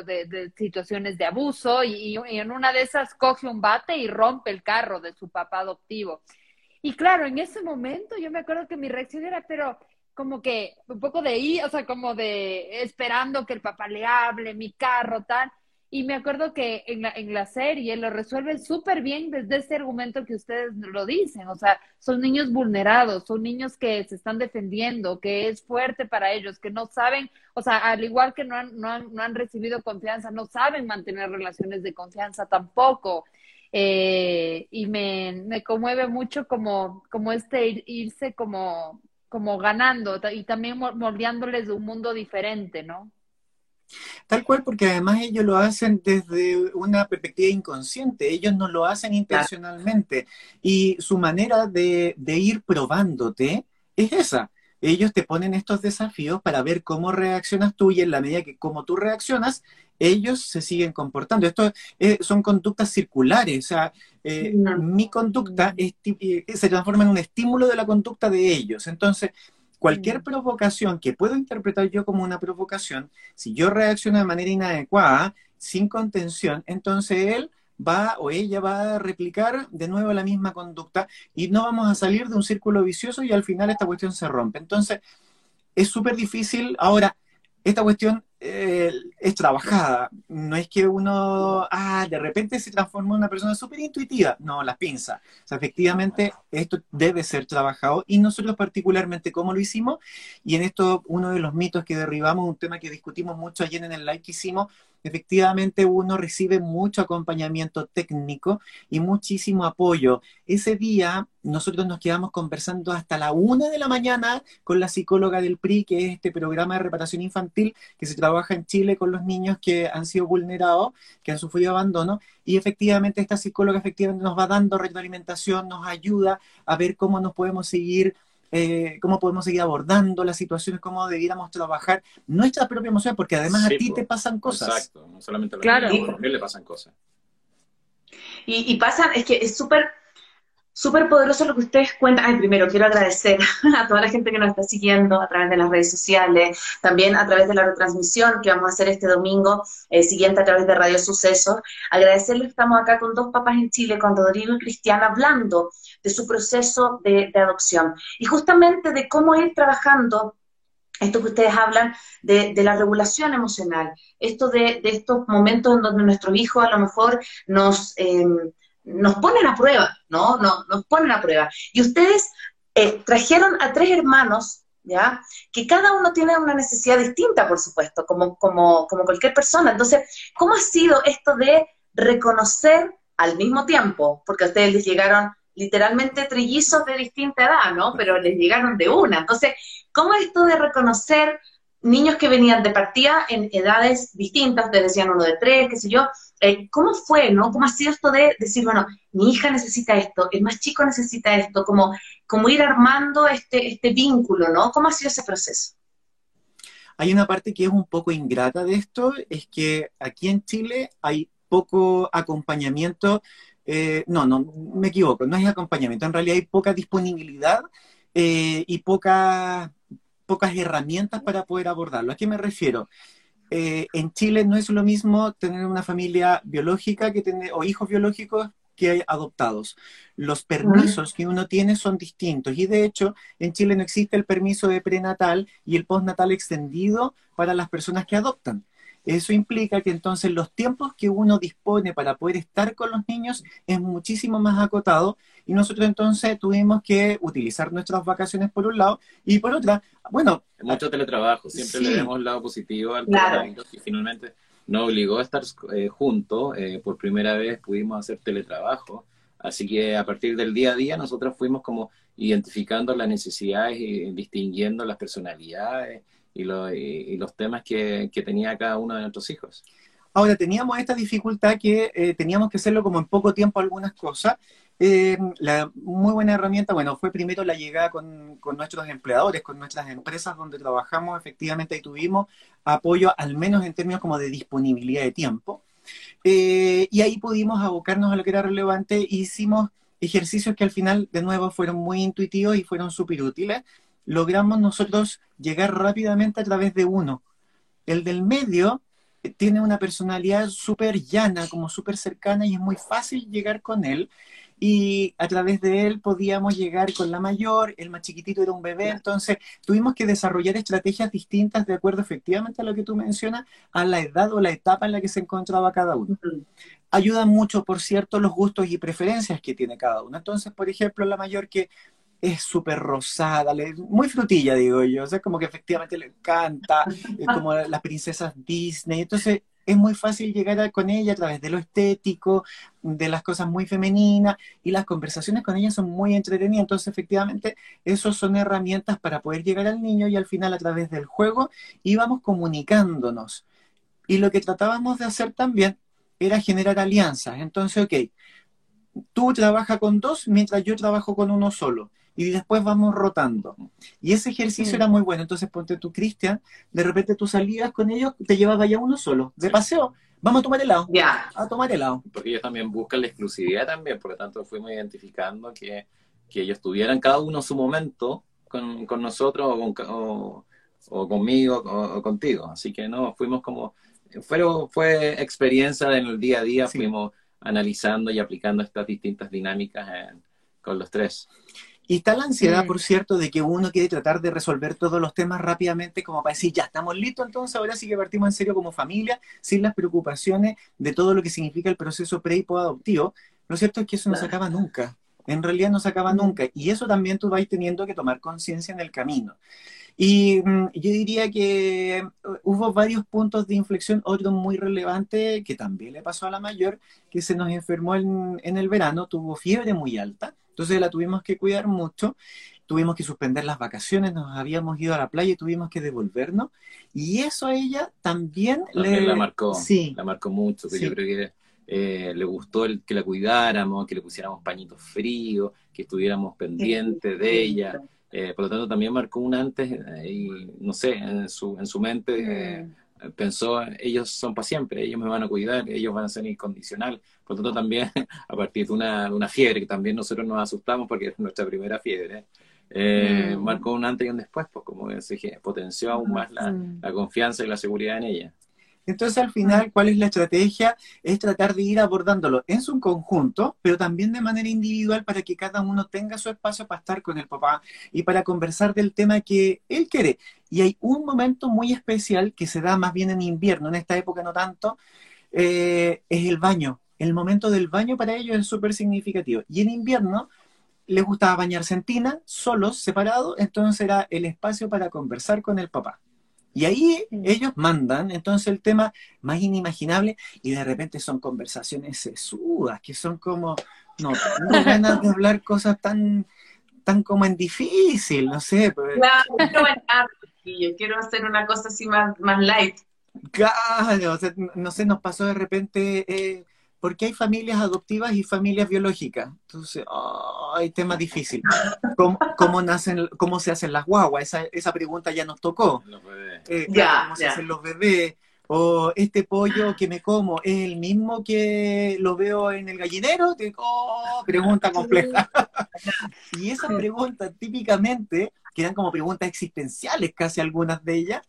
de, situaciones de abuso y, y, en una de esas coge un bate y rompe el carro de su papá adoptivo. Y claro, en ese momento yo me acuerdo que mi reacción era, pero como que un poco de ir, o sea, como de esperando que el papá le hable, mi carro, tal. Y me acuerdo que en la, en la serie lo resuelven súper bien desde ese argumento que ustedes lo dicen. O sea, son niños vulnerados, son niños que se están defendiendo, que es fuerte para ellos, que no saben, o sea, al igual que no han, no han, recibido confianza, no saben mantener relaciones de confianza tampoco. Eh, y me, me, conmueve mucho como, como este irse como, como ganando y también moldeándoles de un mundo diferente, ¿no? Tal cual, porque además ellos lo hacen desde una perspectiva inconsciente, ellos no lo hacen intencionalmente. Y su manera de, de, ir probándote es esa. Ellos te ponen estos desafíos para ver cómo reaccionas tú y en la medida que como tú reaccionas, ellos se siguen comportando. Esto son conductas circulares, o sea, eh, mi conducta eh, se transforma en un estímulo de la conducta de ellos. Entonces, cualquier provocación que puedo interpretar yo como una provocación, si yo reacciono de manera inadecuada, sin contención, entonces él va o ella va a replicar de nuevo la misma conducta y no vamos a salir de un círculo vicioso y al final esta cuestión se rompe. Entonces, es súper difícil. Ahora, esta cuestión eh, es trabajada. No es que uno, ah, de repente se transforma en una persona súper intuitiva. No, las pinzas. O sea, efectivamente, esto debe ser trabajado y nosotros particularmente cómo lo hicimos. Y en esto, uno de los mitos que derribamos, un tema que discutimos mucho ayer en el live que hicimos, efectivamente uno recibe mucho acompañamiento técnico y muchísimo apoyo. Ese día nosotros nos quedamos conversando hasta la una de la mañana con la psicóloga del PRI, que es este programa de reparación infantil que se trabaja en Chile con los niños que han sido vulnerados, que han sufrido abandono, y efectivamente esta psicóloga efectivamente nos va dando retroalimentación, nos ayuda a ver cómo nos podemos seguir eh, cómo podemos seguir abordando las situaciones, cómo debiéramos trabajar nuestra propia emoción, porque además a ti te pasan cosas. Exacto, no solamente a los claro. niños, también le pasan cosas. Y, y pasan, es que es súper súper poderoso lo que ustedes cuentan. Ay, primero quiero agradecer a toda la gente que nos está siguiendo a través de las redes sociales, también a través de la retransmisión que vamos a hacer este domingo eh, siguiente a través de Radio Sucesos. Agradecerles que estamos acá con dos papás en Chile, con Rodrigo y Cristiana, hablando de su proceso de, adopción y justamente de cómo ir trabajando esto que ustedes hablan de, la regulación emocional, esto de, estos momentos en donde nuestros hijos a lo mejor nos, em, nos ponen a prueba, ¿no? Nos, nos ponen a prueba. Y ustedes eh, trajeron a tres hermanos, ¿ya? Que cada uno tiene una necesidad distinta, por supuesto, como, como, como cualquier persona. Entonces, ¿cómo ha sido esto de reconocer al mismo tiempo? Porque a ustedes les llegaron literalmente trillizos de distinta edad, ¿no? Pero les llegaron de una. Entonces, ¿cómo es esto de reconocer niños que venían de partida en edades distintas? Ustedes decían uno de tres, qué sé yo eh, ¿cómo fue, no? ¿Cómo ha sido esto de decir, bueno, mi hija necesita esto, el más chico necesita esto, como, como ir armando este, este vínculo, ¿no? ¿Cómo ha sido ese proceso? Hay una parte que es un poco ingrata de esto, es que aquí en Chile hay poco acompañamiento, eh, no, no, me equivoco, no es acompañamiento, en realidad hay poca disponibilidad eh, y poca, pocas herramientas para poder abordarlo. ¿A qué me refiero? Eh, en Chile no es lo mismo tener una familia biológica que tener, o hijos biológicos que hay adoptados. Los permisos que uno tiene son distintos y de hecho en Chile no existe el permiso de prenatal y el postnatal extendido para las personas que adoptan. Eso implica que entonces los tiempos que uno dispone para poder estar con los niños es muchísimo más acotado y nosotros entonces tuvimos que utilizar nuestras vacaciones por un lado y por otra, bueno... Mucho teletrabajo, siempre le vemos el lado positivo al claro. y finalmente nos obligó a estar eh, juntos, eh, por primera vez pudimos hacer teletrabajo, así que a partir del día a día nosotros fuimos como identificando las necesidades y distinguiendo las personalidades y, los temas que, tenía cada uno de nuestros hijos. Ahora, teníamos esta dificultad que eh, teníamos que hacerlo como en poco tiempo algunas cosas. Eh, la muy buena herramienta, bueno, fue primero la llegada con, nuestros empleadores, con nuestras empresas donde trabajamos, efectivamente ahí tuvimos apoyo, al menos en términos como de disponibilidad de tiempo. Eh, y ahí pudimos abocarnos a lo que era relevante, hicimos ejercicios que al final, de nuevo, fueron muy intuitivos y fueron súper útiles logramos nosotros llegar rápidamente a través de uno. El del medio eh, tiene una personalidad súper llana, como súper cercana y es muy fácil llegar con él. y a través de él podíamos llegar con la mayor, el más chiquitito era un bebé, entonces tuvimos que desarrollar estrategias distintas de acuerdo efectivamente a lo que tú mencionas, a la edad o la etapa en la que se encontraba cada uno. Ayudan mucho, por cierto, los gustos y preferencias que tiene cada uno. Entonces, por ejemplo, la mayor que es súper rosada, muy frutilla, digo yo, o sea, como que efectivamente le encanta, como las princesas Disney, entonces es muy fácil llegar con ella a través de lo estético, de las cosas muy femeninas, y las conversaciones con ella son muy entretenidas, entonces efectivamente esos son herramientas para poder llegar al niño y al final a través del juego íbamos comunicándonos. Y lo que tratábamos de hacer también era generar alianzas, entonces, ok, tú trabajas con dos mientras yo trabajo con uno solo y después vamos rotando. Y ese ejercicio era muy bueno. Entonces, ponte tú, Cristian, de repente tú salías con ellos, te llevabas ya uno solo, de paseo. Vamos a tomar helado. Ya. A tomar helado. Porque ellos también buscan la exclusividad también, por lo tanto fuimos identificando que, que ellos tuvieran cada uno su momento con, con nosotros o, con, o, conmigo o, contigo. Así que no, fuimos como, fue, fue experiencia en el día a día, fuimos analizando y aplicando estas distintas dinámicas con los tres. Y está la ansiedad, por cierto, de que uno quiere tratar de resolver todos los temas rápidamente, como para decir, ya estamos listos, entonces ahora sí que partimos en serio como familia, sin las preocupaciones de todo lo que significa el proceso pre y post-adoptivo. Lo cierto es que eso no se acaba nunca. En realidad no se acaba nunca. Y eso también tú vas teniendo que tomar conciencia en el camino. Y mm, yo diría que uh, hubo varios puntos de inflexión, otro muy relevante que también le pasó a la mayor, que se nos enfermó en, en el verano, tuvo fiebre muy alta entonces la tuvimos que cuidar mucho, tuvimos que suspender las vacaciones, nos habíamos ido a la playa y tuvimos que devolvernos. Y eso a ella también, le... la marcó, sí. la marcó mucho, que yo creo que eh, le gustó el que la cuidáramos, que le pusiéramos pañitos fríos, que estuviéramos pendientes de ella. Eh, por lo tanto, también marcó un antes eh, y, no sé, en su, en su mente mm pensó, ellos son para siempre, ellos me van a cuidar, ellos van a ser incondicional. Por lo tanto, también a partir de una, una fiebre, que también nosotros nos asustamos porque es nuestra primera fiebre, eh, mm. marcó un antes y un después, pues como se potenció aún más la, mm. la confianza y la seguridad en ella. Entonces, al final, ¿cuál es la estrategia? Es tratar de ir abordándolo en su conjunto, pero también de manera individual para que cada uno tenga su espacio para estar con el papá y para conversar del tema que él quiere. Y hay un momento muy especial que se da más bien en invierno, en esta época no tanto, eh, es el baño. El momento del baño para ellos es súper significativo. Y en invierno les gustaba bañarse en tina, solos, separados, entonces era el espacio para conversar con el papá. Y ahí ellos mandan, entonces el tema más inimaginable, y de repente son conversaciones sesudas, que son como, no tengo ganas de hablar cosas tan, tan como en difícil, no sé. Pues. Claro, yo quiero hacer una cosa así más, más light. Claro, no sé, nos pasó de repente, eh, porque hay familias adoptivas y familias biológicas. Entonces, hay tema difícil. ¿Cómo, nacen, cómo se hacen las guaguas? Esa, esa pregunta ya nos tocó. Eh, ¿Cómo se hacen los bebés? O este pollo que me como es el mismo que lo veo en el gallinero. Oh, pregunta compleja. y esas preguntas típicamente, que eran como preguntas existenciales casi algunas de ellas,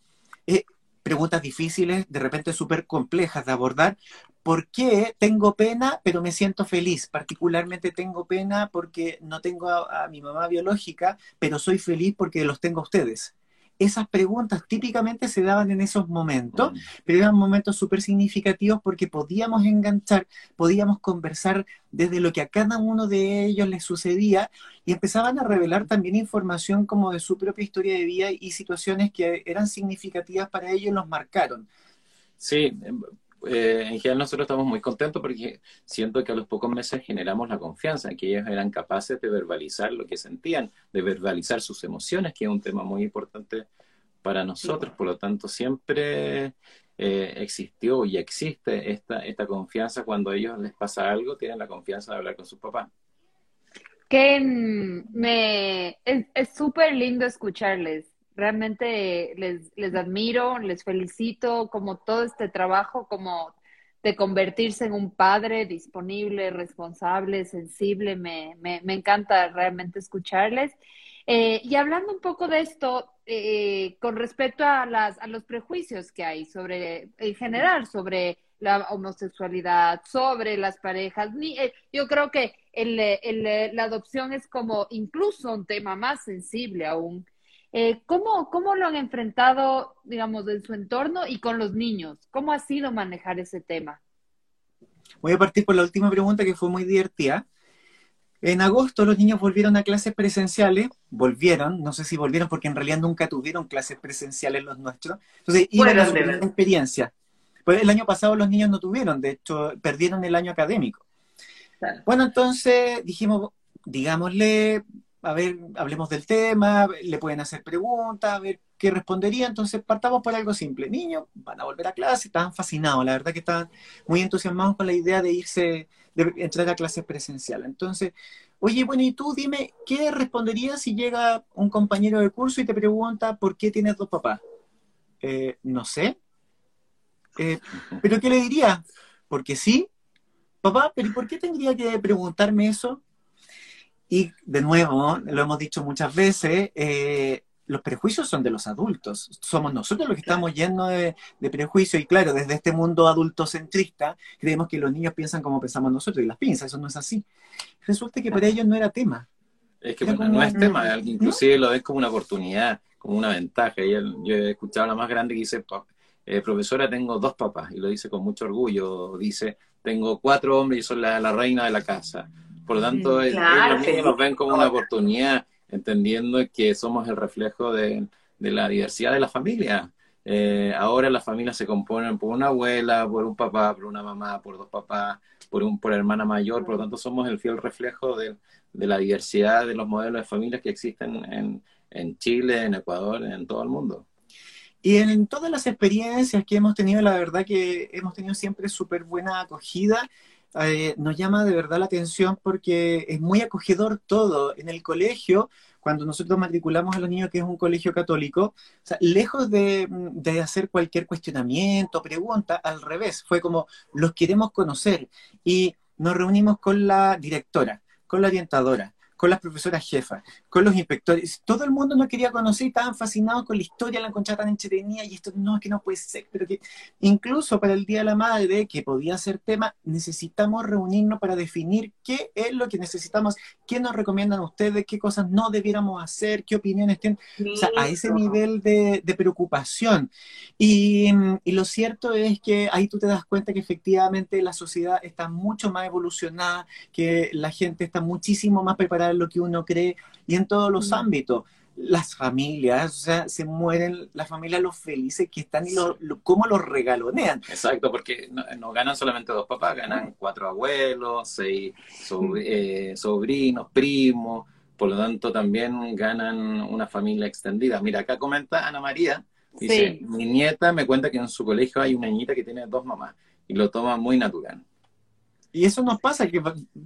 eh, preguntas difíciles, de repente súper complejas de abordar. ¿Por qué tengo pena pero me siento feliz? Particularmente tengo pena porque no tengo a, a mi mamá biológica, pero soy feliz porque los tengo a ustedes esas preguntas típicamente se daban en esos momentos, mm. pero eran momentos súper significativos porque podíamos enganchar, podíamos conversar desde lo que a cada uno de ellos les sucedía y empezaban a revelar también información como de su propia historia de vida y situaciones que eran significativas para ellos y los marcaron. Sí, eh, en general nosotros estamos muy contentos porque siento que a los pocos meses generamos la confianza, que ellos eran capaces de verbalizar lo que sentían, de verbalizar sus emociones, que es un tema muy importante para nosotros. Por lo tanto, siempre eh, existió y existe esta, esta confianza cuando a ellos les pasa algo, tienen la confianza de hablar con sus papás. Que me es súper lindo escucharles realmente les, les admiro, les felicito como todo este trabajo, como de convertirse en un padre disponible, responsable, sensible, me, me, me encanta realmente escucharles. Eh, y hablando un poco de esto, eh, con respecto a, las, a los prejuicios que hay sobre, en general, sobre la homosexualidad, sobre las parejas. Ni, eh, yo creo que el, el, la adopción es como incluso un tema más sensible aún. Eh, ¿cómo, ¿Cómo lo han enfrentado, digamos, en su entorno y con los niños? ¿Cómo ha sido manejar ese tema? Voy a partir por la última pregunta que fue muy divertida. En agosto los niños volvieron a clases presenciales, volvieron, no sé si volvieron porque en realidad nunca tuvieron clases presenciales los nuestros. Entonces, iban a su experiencia. Pues el año pasado los niños no tuvieron, de hecho, perdieron el año académico. Bueno, entonces dijimos, digámosle, a ver, hablemos del tema, le pueden hacer preguntas, a ver qué respondería. Entonces partamos por algo simple. Niños van a volver a clase, estaban fascinados, la verdad que estaban muy entusiasmados con la idea de irse, de entrar a clases presenciales. Entonces, oye, bueno, y tú dime, ¿qué responderías si llega un compañero de curso y te pregunta por qué tienes dos papás? Eh, no sé. Eh, ¿Pero qué le diría? Porque sí. Papá, ¿pero por qué tendría que preguntarme eso? Y de nuevo, lo hemos dicho muchas veces, eh, los prejuicios son de los adultos. Somos nosotros los que estamos llenos de, prejuicios y claro, desde este mundo adultocentrista creemos que los niños piensan como pensamos nosotros y las pinzas, eso no es así. Resulta que para ellos no era tema. Es que no es tema, inclusive lo ves como una oportunidad, como una ventaja. yo he escuchado a la más grande que dice, eh, profesora, tengo dos papás, y lo dice con mucho orgullo, dice, tengo cuatro hombres y soy la, la reina de la casa por lo tanto, mm, los niños nos ven como una oportunidad, entendiendo que somos el reflejo de, la diversidad de la familia. Eh, ahora las familias se componen por una abuela, por un papá, por una mamá, por dos papás, por un por hermana mayor, por lo tanto somos el fiel reflejo de, la diversidad de los modelos de familias que existen en, en Chile, en Ecuador, en todo el mundo. Y en todas las experiencias que hemos tenido, la verdad que hemos tenido siempre súper buena acogida eh, nos llama de verdad la atención porque es muy acogedor todo. En el colegio, cuando nosotros matriculamos a los niños, que es un colegio católico, lejos de, de, hacer cualquier cuestionamiento, pregunta, al revés, fue como los queremos conocer y nos reunimos con la directora, con la orientadora, con las profesoras jefas, con los inspectores. Todo el mundo nos quería conocer y estaban fascinados con la historia, la encontraba tan entretenida y esto no es que no puede ser, pero que incluso para el Día de la Madre, que podía ser tema, necesitamos reunirnos para definir qué es lo que necesitamos, qué nos recomiendan ustedes, qué cosas no debiéramos hacer, qué opiniones tienen. O sea, a ese nivel de, preocupación. Y, y lo cierto es que ahí tú te das cuenta que efectivamente la sociedad está mucho más evolucionada, que la gente está muchísimo más preparada lo que uno cree y en todos los ámbitos. Las familias, o sea, se mueren las familias los felices que están y lo, cómo los regalonean. Exacto, porque no, ganan solamente dos papás, ganan cuatro abuelos, seis eh, sobrinos, primos, por lo tanto también ganan una familia extendida. Mira, acá comenta Ana María, dice, mi nieta me cuenta que en su colegio hay una niñita que tiene dos mamás y lo toma muy natural. Y eso nos pasa, que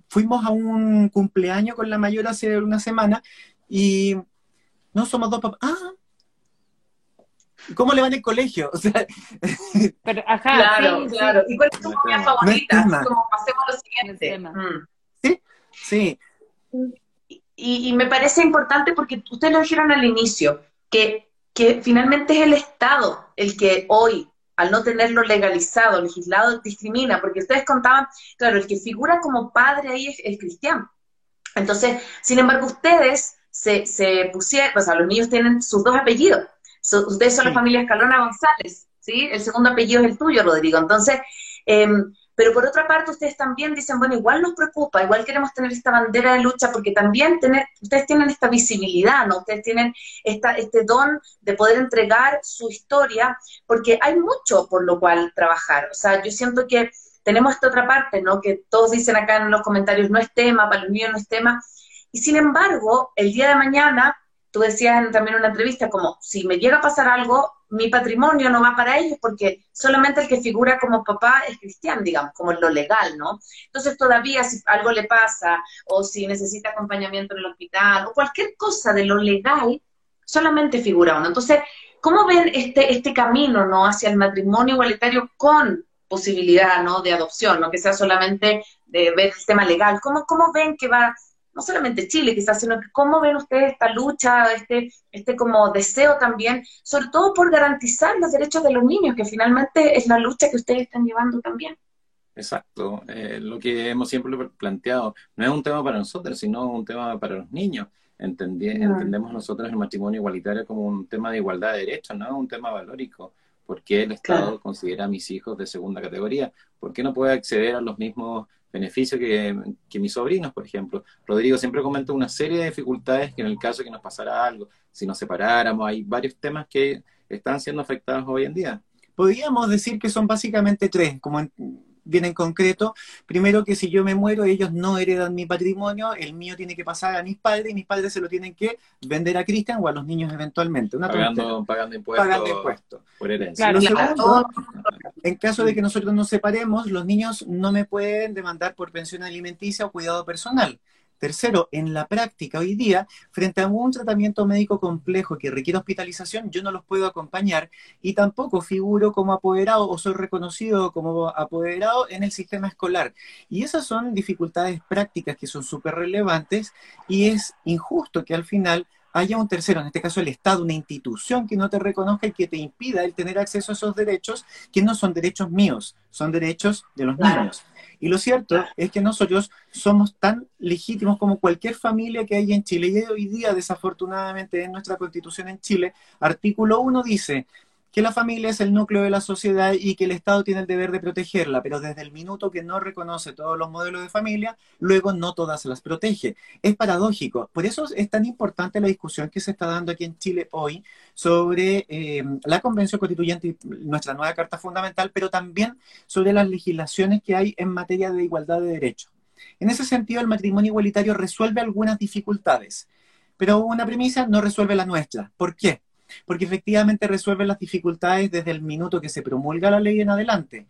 fuimos a un cumpleaños con la mayor hace una semana y no somos dos papás. Ah, ¿cómo le va en el colegio? O sea, Pero, ajá, claro, claro. ¿Y cuál es tu comida favorita? como pasemos lo siguiente. Mm. Sí, sí. Y, y, me parece importante porque ustedes lo dijeron al inicio, que, que finalmente es el Estado el que hoy al no tenerlo legalizado, legislado, discrimina, porque ustedes contaban, claro, el que figura como padre ahí es el cristiano. Entonces, sin embargo, ustedes se, se pusieron, o sea, los niños tienen sus dos apellidos. ustedes son la familia Escalona González, ¿sí? El segundo apellido es el tuyo, Rodrigo. Entonces, eh, pero por otra parte, ustedes también dicen, bueno, igual nos preocupa, igual queremos tener esta bandera de lucha, porque también tener, ustedes tienen esta visibilidad, ¿no? Ustedes tienen esta, este don de poder entregar su historia, porque hay mucho por lo cual trabajar. O sea, yo siento que tenemos esta otra parte, ¿no? Que todos dicen acá en los comentarios, no es tema, para el mío no es tema. Y sin embargo, el día de mañana, tú decías también en una entrevista, como si me llega a pasar algo, mi patrimonio no va para ellos porque solamente el que figura como papá es cristiano, digamos, como lo legal, ¿no? Entonces todavía si algo le pasa o si necesita acompañamiento en el hospital o cualquier cosa de lo legal, solamente figura uno. Entonces, ¿cómo ven este, este camino, ¿no? Hacia el matrimonio igualitario con posibilidad, ¿no? De adopción, no que sea solamente de ver el tema legal. ¿Cómo, cómo ven que va no solamente Chile quizás, sino que cómo ven ustedes esta lucha, este, este como deseo también, sobre todo por garantizar los derechos de los niños, que finalmente es la lucha que ustedes están llevando también. Exacto, eh, lo que hemos siempre planteado, no es un tema para nosotros, sino un tema para los niños. Entendemos nosotros el matrimonio igualitario como un tema de igualdad de derechos, no un tema valórico. ¿Por qué el Estado considera a mis hijos de segunda categoría? ¿Por qué no puede acceder a los mismos beneficios que, que, mis sobrinos, por ejemplo? Rodrigo siempre comenta una serie de dificultades que en el caso de que nos pasara algo, si nos separáramos, hay varios temas que están siendo afectados hoy en día. Podríamos decir que son básicamente tres, como en, bien en concreto. Primero que si yo me muero, ellos no heredan mi patrimonio, el mío tiene que pasar a mis padres y mis padres se lo tienen que vender a Cristian o a los niños eventualmente. pagando, pagando, impuestos. Pagando impuestos. Por herencia. en caso de que nosotros nos separemos, los niños no me pueden demandar por pensión alimenticia o cuidado personal. Tercero, en la práctica hoy día, frente a un tratamiento médico complejo que requiere hospitalización, yo no los puedo acompañar y tampoco figuro como apoderado o soy reconocido como apoderado en el sistema escolar. Y esas son dificultades prácticas que son súper relevantes y es injusto que al final haya un tercero, en este caso el Estado, una institución que no te reconozca y que te impida el tener acceso a esos derechos, que no son derechos míos, son derechos de los niños. Y lo cierto es que nosotros somos tan legítimos como cualquier familia que hay en Chile. Y hoy día, desafortunadamente, en nuestra constitución en Chile, artículo 1 dice, que la familia es el núcleo de la sociedad y que el Estado tiene el deber de protegerla, pero desde el minuto que no reconoce todos los modelos de familia, luego no todas las protege. Es paradójico. Por eso es tan importante la discusión que se está dando aquí en Chile hoy sobre eh, la Convención Constituyente y nuestra nueva Carta Fundamental, pero también sobre las legislaciones que hay en materia de igualdad de derechos. En ese sentido, el matrimonio igualitario resuelve algunas dificultades, pero una premisa no resuelve la nuestra. ¿Por qué? Porque efectivamente resuelve las dificultades desde el minuto que se promulga la ley en adelante.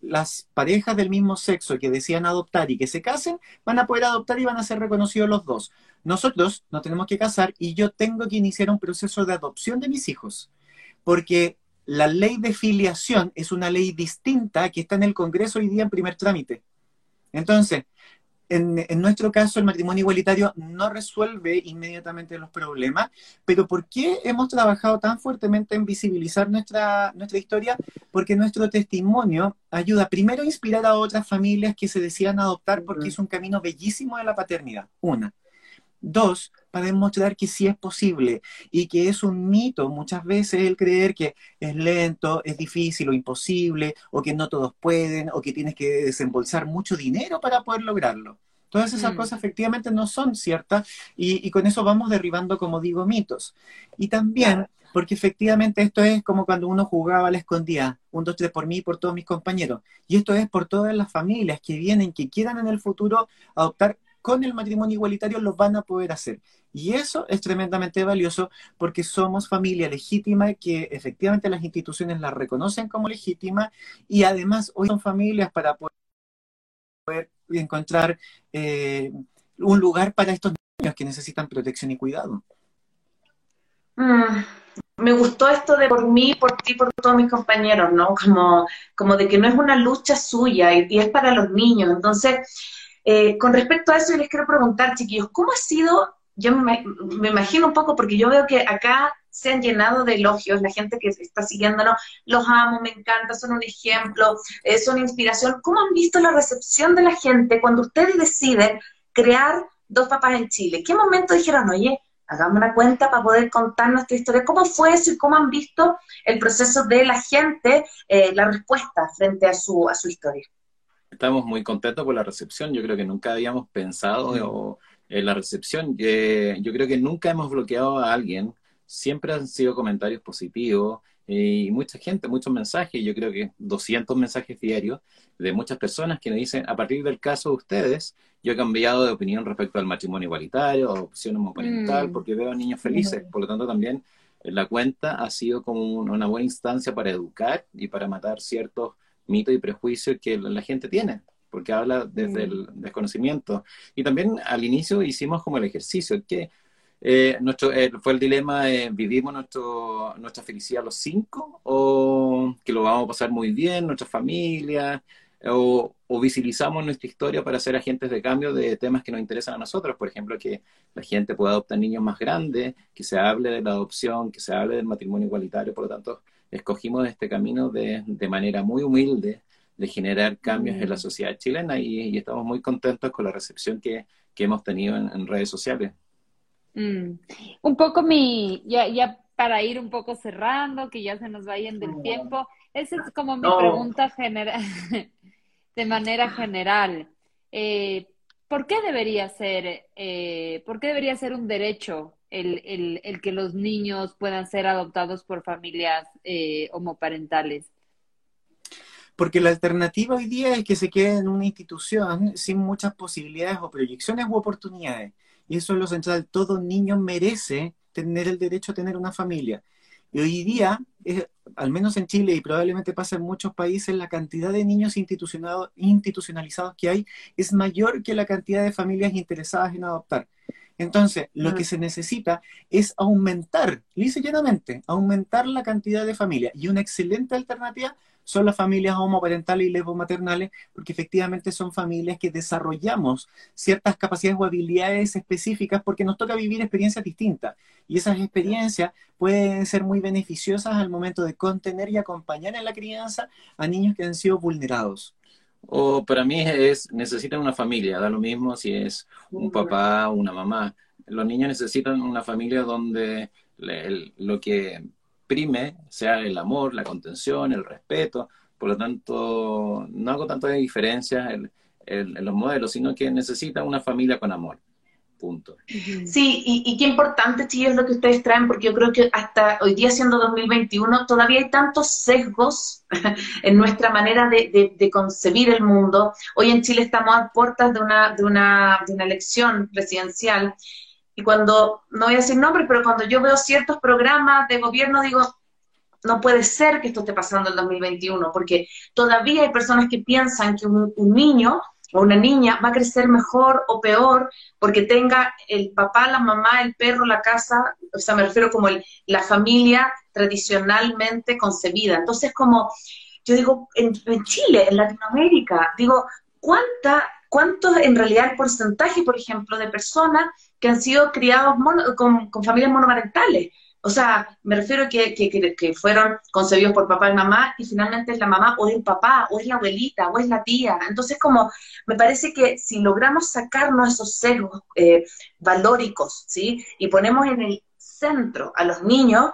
Las, parejas del mismo sexo que decían adoptar y que se casen van a poder adoptar y van a ser reconocidos los dos. Nosotros nos tenemos que casar y yo tengo que iniciar un proceso de adopción de mis hijos, porque la ley de filiación es una ley distinta que está en el Congreso hoy día en primer trámite. Entonces, en, nuestro caso el matrimonio igualitario no resuelve inmediatamente los problemas, pero ¿por qué hemos trabajado tan fuertemente en visibilizar nuestra, nuestra historia? Porque nuestro testimonio ayuda primero a inspirar a otras familias que se decían adoptar porque es un camino bellísimo de la paternidad, una. Dos, para demostrar que sí es posible y que es un mito muchas veces el creer que es lento, es difícil o imposible, o que no todos pueden, o que tienes que desembolsar mucho dinero para poder lograrlo. Todas esas mm. cosas efectivamente no son ciertas y, con eso vamos derribando, como digo, mitos. Y también porque efectivamente esto es como cuando uno jugaba a la escondida, un, dos, tres por mí y por todos mis compañeros. Y esto es por todas las familias que vienen, que quieran en el futuro adoptar con el matrimonio igualitario lo van a poder hacer. Y eso es tremendamente valioso porque somos familia legítima que efectivamente las instituciones la reconocen como legítima y además hoy son familias para poder encontrar eh, un lugar para estos niños que necesitan protección y cuidado. Mm, me gustó esto de por mí, por ti, por todos mis compañeros, ¿no? Como, como de que no es una lucha suya y es para los niños. Entonces, eh, con respecto a eso, les quiero preguntar, chiquillos, ¿cómo ha sido? Yo me, imagino un poco, porque yo veo que acá se han llenado de elogios, la gente que está siguiéndonos, los amo, me encanta, son un ejemplo, eh, son inspiración. ¿Cómo han visto la recepción de la gente cuando ustedes deciden crear Dos Papás en Chile? ¿Qué momento dijeron, oye, hagamos una cuenta para poder contar nuestra historia? ¿Cómo fue eso y cómo han visto el proceso de la gente, eh, la respuesta frente a su, a su historia? Estamos muy contentos por la recepción. Yo creo que nunca habíamos pensado en la recepción. yo creo que nunca hemos bloqueado a alguien. Siempre han sido comentarios positivos y mucha gente, muchos mensajes. Yo creo que 200 mensajes diarios de muchas personas que nos dicen, a partir del caso de ustedes, yo he cambiado de opinión respecto al matrimonio igualitario, opción homoparental, mm. porque veo a niños felices. Por lo tanto, también la cuenta ha sido como una buena instancia para educar y para matar ciertos mito y prejuicio que la gente tiene, porque habla desde el desconocimiento. Y también al inicio hicimos como el ejercicio, que eh, nuestro, eh, fue el dilema, ¿vivimos nuestro, nuestra felicidad los cinco o que lo vamos a pasar muy bien, nuestra familia? o, visibilizamos nuestra historia para ser agentes de cambio de temas que nos interesan a nosotros. Por ejemplo, que la gente pueda adoptar niños más grandes, que se hable de la adopción, que se hable del matrimonio igualitario. Por lo tanto, escogimos este camino de, de manera muy humilde de generar cambios en la mm. sociedad chilena y, estamos muy contentos con la recepción que, que hemos tenido en, redes sociales. Mm. Un poco mi, ya, ya para ir un poco cerrando, que ya se nos vayan del tiempo, esa es como mi pregunta general, de manera general. Eh, ¿Por qué debería ser, eh, por qué debería ser un derecho el, el, el, que los niños puedan ser adoptados por familias eh, homoparentales? Porque la alternativa hoy día es que se quede en una institución sin muchas posibilidades o proyecciones u oportunidades. Y eso es lo central. Todo niño merece tener el derecho a tener una familia. Y hoy día, al menos en Chile y probablemente pasa en muchos países, la cantidad de niños institucionalizados que hay es mayor que la cantidad de familias interesadas en adoptar. Entonces, lo que se necesita es aumentar, lisa y llanamente, aumentar la cantidad de familias. Y una excelente alternativa son las familias homoparentales y lesbomaternales, porque efectivamente son familias que desarrollamos ciertas capacidades o habilidades específicas porque nos toca vivir experiencias distintas. Y esas experiencias pueden ser muy beneficiosas al momento de contener y acompañar en la crianza a niños que han sido vulnerados. O para mí es, necesitan una familia, da lo mismo si es un papá o una mamá. Los niños necesitan una familia donde lo que prime sea el amor, la contención, el respeto. Por lo tanto, no hago tanto de diferencias en, los modelos, sino que necesitan una familia con amor. Punto. Sí, y, qué importante, chicos, lo que ustedes traen, porque yo creo que hasta hoy día, siendo 2021, todavía hay tantos sesgos en nuestra manera de, concebir el mundo. Hoy en Chile estamos a puertas de una, de una, de una elección presidencial y cuando, no voy a decir nombres, pero cuando yo veo ciertos programas de gobierno, digo, no puede ser que esto esté pasando en 2021, porque todavía hay personas que piensan que un, niño o una niña va a crecer mejor o peor porque tenga el papá, la mamá, el perro, la casa, o sea, me refiero como la familia tradicionalmente concebida. Entonces, como yo digo, en, en Chile, en Latinoamérica, digo, ¿cuánta, ¿cuánto en realidad el porcentaje, por ejemplo, de personas que han sido criados con, familias monomarentales. O sea, me refiero a que, que, fueron concebidos por papá y mamá y finalmente es la mamá o el papá o es la abuelita o es la tía. Entonces, como me parece que si logramos sacarnos esos sesgos eh, valóricos, ¿sí? Y ponemos en el centro a los niños,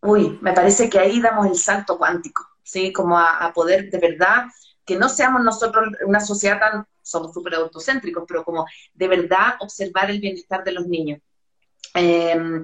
uy, me parece que ahí damos el salto cuántico, ¿sí? Como a, a poder de verdad que no seamos nosotros una sociedad tan somos súper autocéntricos, pero como de verdad observar el bienestar de los niños. Em,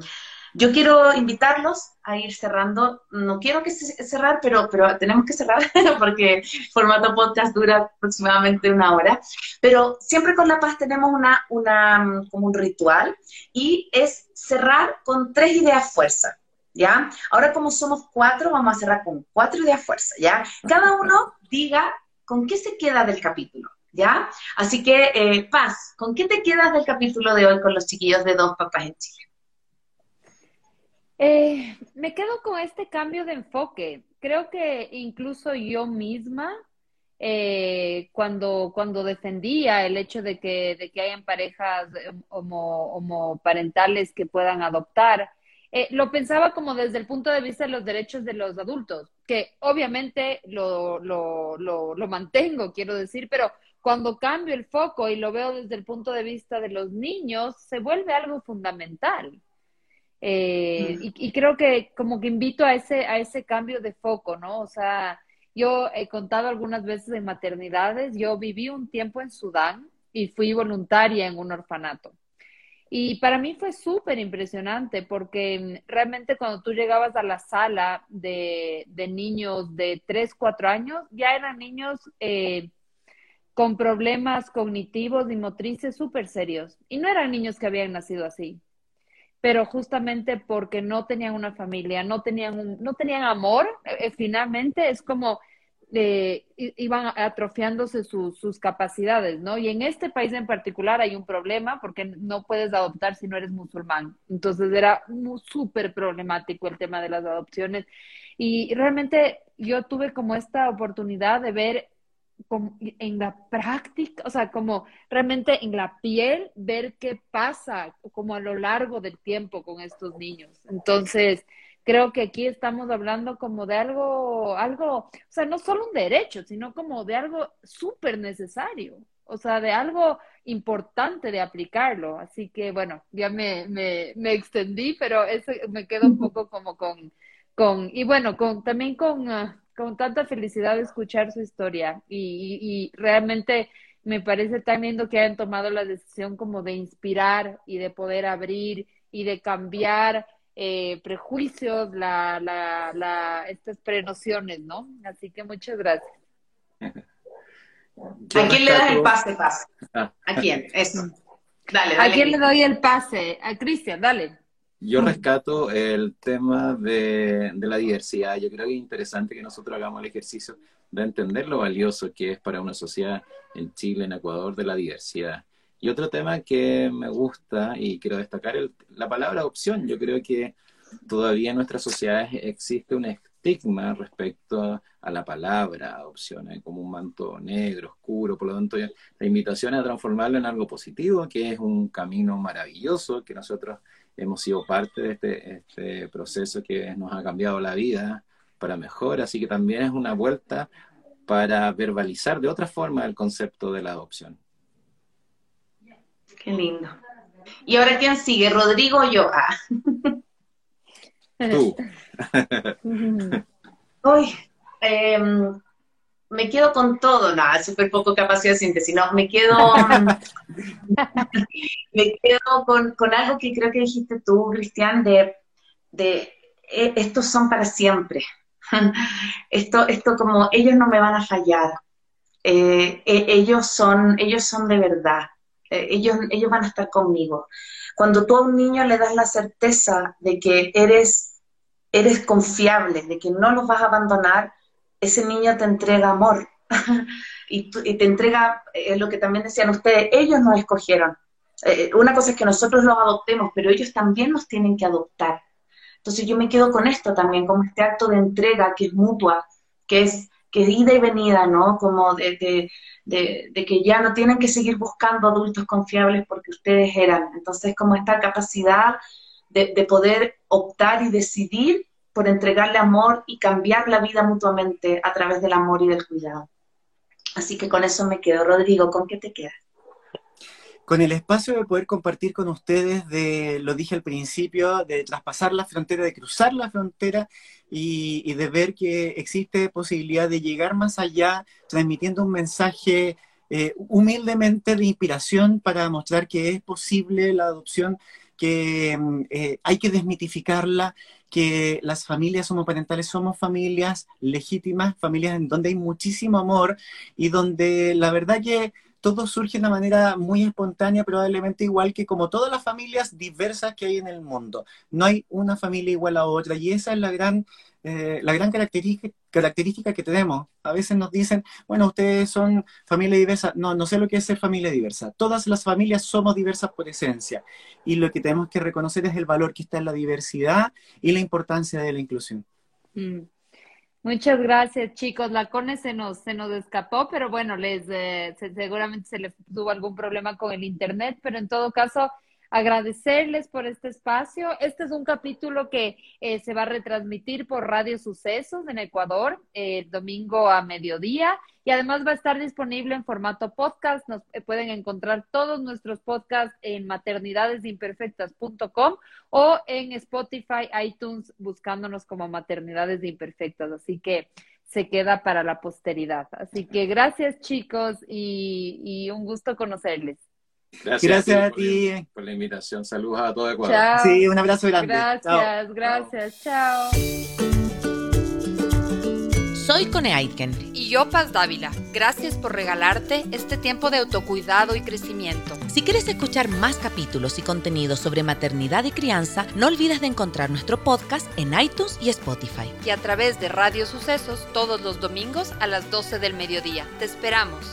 yo quiero invitarlos a ir cerrando. No quiero que se cerrar, pero, pero tenemos que cerrar porque formato podcast dura aproximadamente una hora. Pero siempre con La Paz tenemos una, una, como un ritual y es cerrar con tres ideas fuerza. ¿Ya? Ahora como somos cuatro, vamos a cerrar con cuatro ideas fuerza, ¿ya? Cada uno diga con qué se queda del capítulo. ¿ya? Así que, eh, Paz, ¿con qué te quedas del capítulo de hoy con los chiquillos de Dos Papás en Chile? Eh, me quedo con este cambio de enfoque. Creo que incluso yo misma, eh, cuando, cuando defendía el hecho de que, de que hayan parejas homo, homoparentales que puedan adoptar, lo pensaba como desde el punto de vista de los derechos de los adultos, que obviamente lo, lo, lo, lo mantengo, quiero decir, pero cuando cambio el foco y lo veo desde el punto de vista de los niños, se vuelve algo fundamental. Eh, y, creo que como que invito a ese, a ese cambio de foco, ¿no? O sea, yo he contado algunas veces en maternidades, yo viví un tiempo en Sudán y fui voluntaria en un orfanato. Y para mí fue súper impresionante porque realmente cuando tú llegabas a la sala de, de niños de 3, 4 años, ya eran niños eh, con problemas cognitivos y motrices súper serios. Y no eran niños que habían nacido así, pero justamente porque no tenían una familia, no tenían, no tenían amor, eh, finalmente es como eh, iban atrofiándose sus capacidades, ¿no? Y en este país en particular hay un problema porque no puedes adoptar si no eres musulmán. Entonces era súper problemático el tema de las adopciones. Y realmente yo tuve como esta oportunidad de ver en la práctica, o sea, como realmente en la piel, ver qué pasa como a lo largo del tiempo con estos niños. Entonces, creo que aquí estamos hablando como de algo, algo, o sea, no solo un derecho, sino como de algo súper necesario, o sea, de algo importante de aplicarlo. Así que, bueno, ya me, me, me extendí, pero eso me quedo un poco como con, con y bueno, con, también con... Ah, con tanta felicidad de escuchar su historia y, realmente me parece tan lindo que hayan tomado la decisión como de inspirar y de poder abrir y de cambiar eh, prejuicios, la, la, la, estas prenociones, ¿no? Así que muchas gracias. ¿A quién le das el pase, pase? ¿A quién? Eso. Dale, dale. ¿A quién le doy el pase? A Cristian, dale. Yo rescato el tema de, la diversidad. Yo creo que es interesante que nosotros hagamos el ejercicio de entender lo valioso que es para una sociedad en Chile, en Ecuador, de la diversidad. Y otro tema que me gusta y quiero destacar es la palabra opción. Yo creo que todavía en nuestras sociedades existe un estigma respecto a la palabra opción, como un manto negro, oscuro, por lo tanto la invitación es a transformarlo en algo positivo, que es un camino maravilloso que nosotros hemos sido parte de este, este, proceso que nos ha cambiado la vida para mejor, así que también es una vuelta para verbalizar de otra forma el concepto de la adopción. Qué lindo. ¿Y ahora quién sigue? ¿Rodrigo o yo? Ah. Tú. Uy, me quedo con todo, nada, súper poco capacidad de síntesis, no, me quedo, me quedo con, algo que creo que dijiste tú, Cristian, de, de e, estos son para siempre. Esto, esto como ellos no me van a fallar, eh, e, ellos, son, ellos son de verdad, eh, ellos, ellos van a estar conmigo. Cuando tú a un niño le das la certeza de que eres, eres confiable, de que no los vas a abandonar, ese niño te entrega amor y, te entrega eh, lo que también decían ustedes, ellos nos escogieron. Eh, una cosa es que nosotros los adoptemos, pero ellos también nos tienen que adoptar. Entonces yo me quedo con esto también, como este acto de entrega que es mutua, que es, que ida y venida, ¿no? Como de, de, que ya no tienen que seguir buscando adultos confiables porque ustedes eran. Entonces como esta capacidad de poder optar y decidir por entregarle amor y cambiar la vida mutuamente a través del amor y del cuidado. Así que con eso me quedo. Rodrigo, ¿con qué te quedas? Con el espacio de poder compartir con ustedes, de, lo dije al principio, de traspasar la frontera, de cruzar la frontera y, de ver que existe posibilidad de llegar más allá, transmitiendo un mensaje eh, humildemente de inspiración para mostrar que es posible la adopción, que mm, eh, hay que desmitificarla, que las familias homoparentales somos familias legítimas, familias en donde hay muchísimo amor y donde la verdad que todo surge de una manera muy espontánea, probablemente igual que como todas las familias diversas que hay en el mundo. No hay una familia igual a otra y esa es la gran eh, la gran característica, que tenemos. A veces nos dicen, bueno, ustedes son familia diversa. No, no sé lo que es ser familia diversa. Todas las familias somos diversas por esencia. Y lo que tenemos que reconocer es el valor que está en la diversidad y la importancia de la inclusión. Mm. Muchas gracias, chicos. La CONE se nos, se nos escapó, pero bueno, les eh, seguramente se les tuvo algún problema con el internet, pero en todo caso, agradecerles por este espacio. Este es un capítulo que eh, se va a retransmitir por Radio Sucesos en Ecuador el domingo a mediodía y además va a estar disponible en formato podcast. Nos eh, pueden encontrar todos nuestros podcasts en maternidadesimperfectas.com o en Spotify, iTunes, buscándonos como Maternidades Imperfectas. Así que se queda para la posteridad. Así que gracias chicos y un gusto conocerles. Gracias, a ti, por, la invitación. Saludos a todo Ecuador. Sí, un abrazo grande. Gracias, gracias. Chao. Soy Cone Aitken. Y yo, Paz Dávila. Gracias por regalarte este tiempo de autocuidado y crecimiento. Si quieres escuchar más capítulos y contenidos sobre maternidad y crianza, no olvides de encontrar nuestro podcast en iTunes y Spotify. Y a través de Radio Sucesos todos los domingos a las 12 del mediodía. Te esperamos.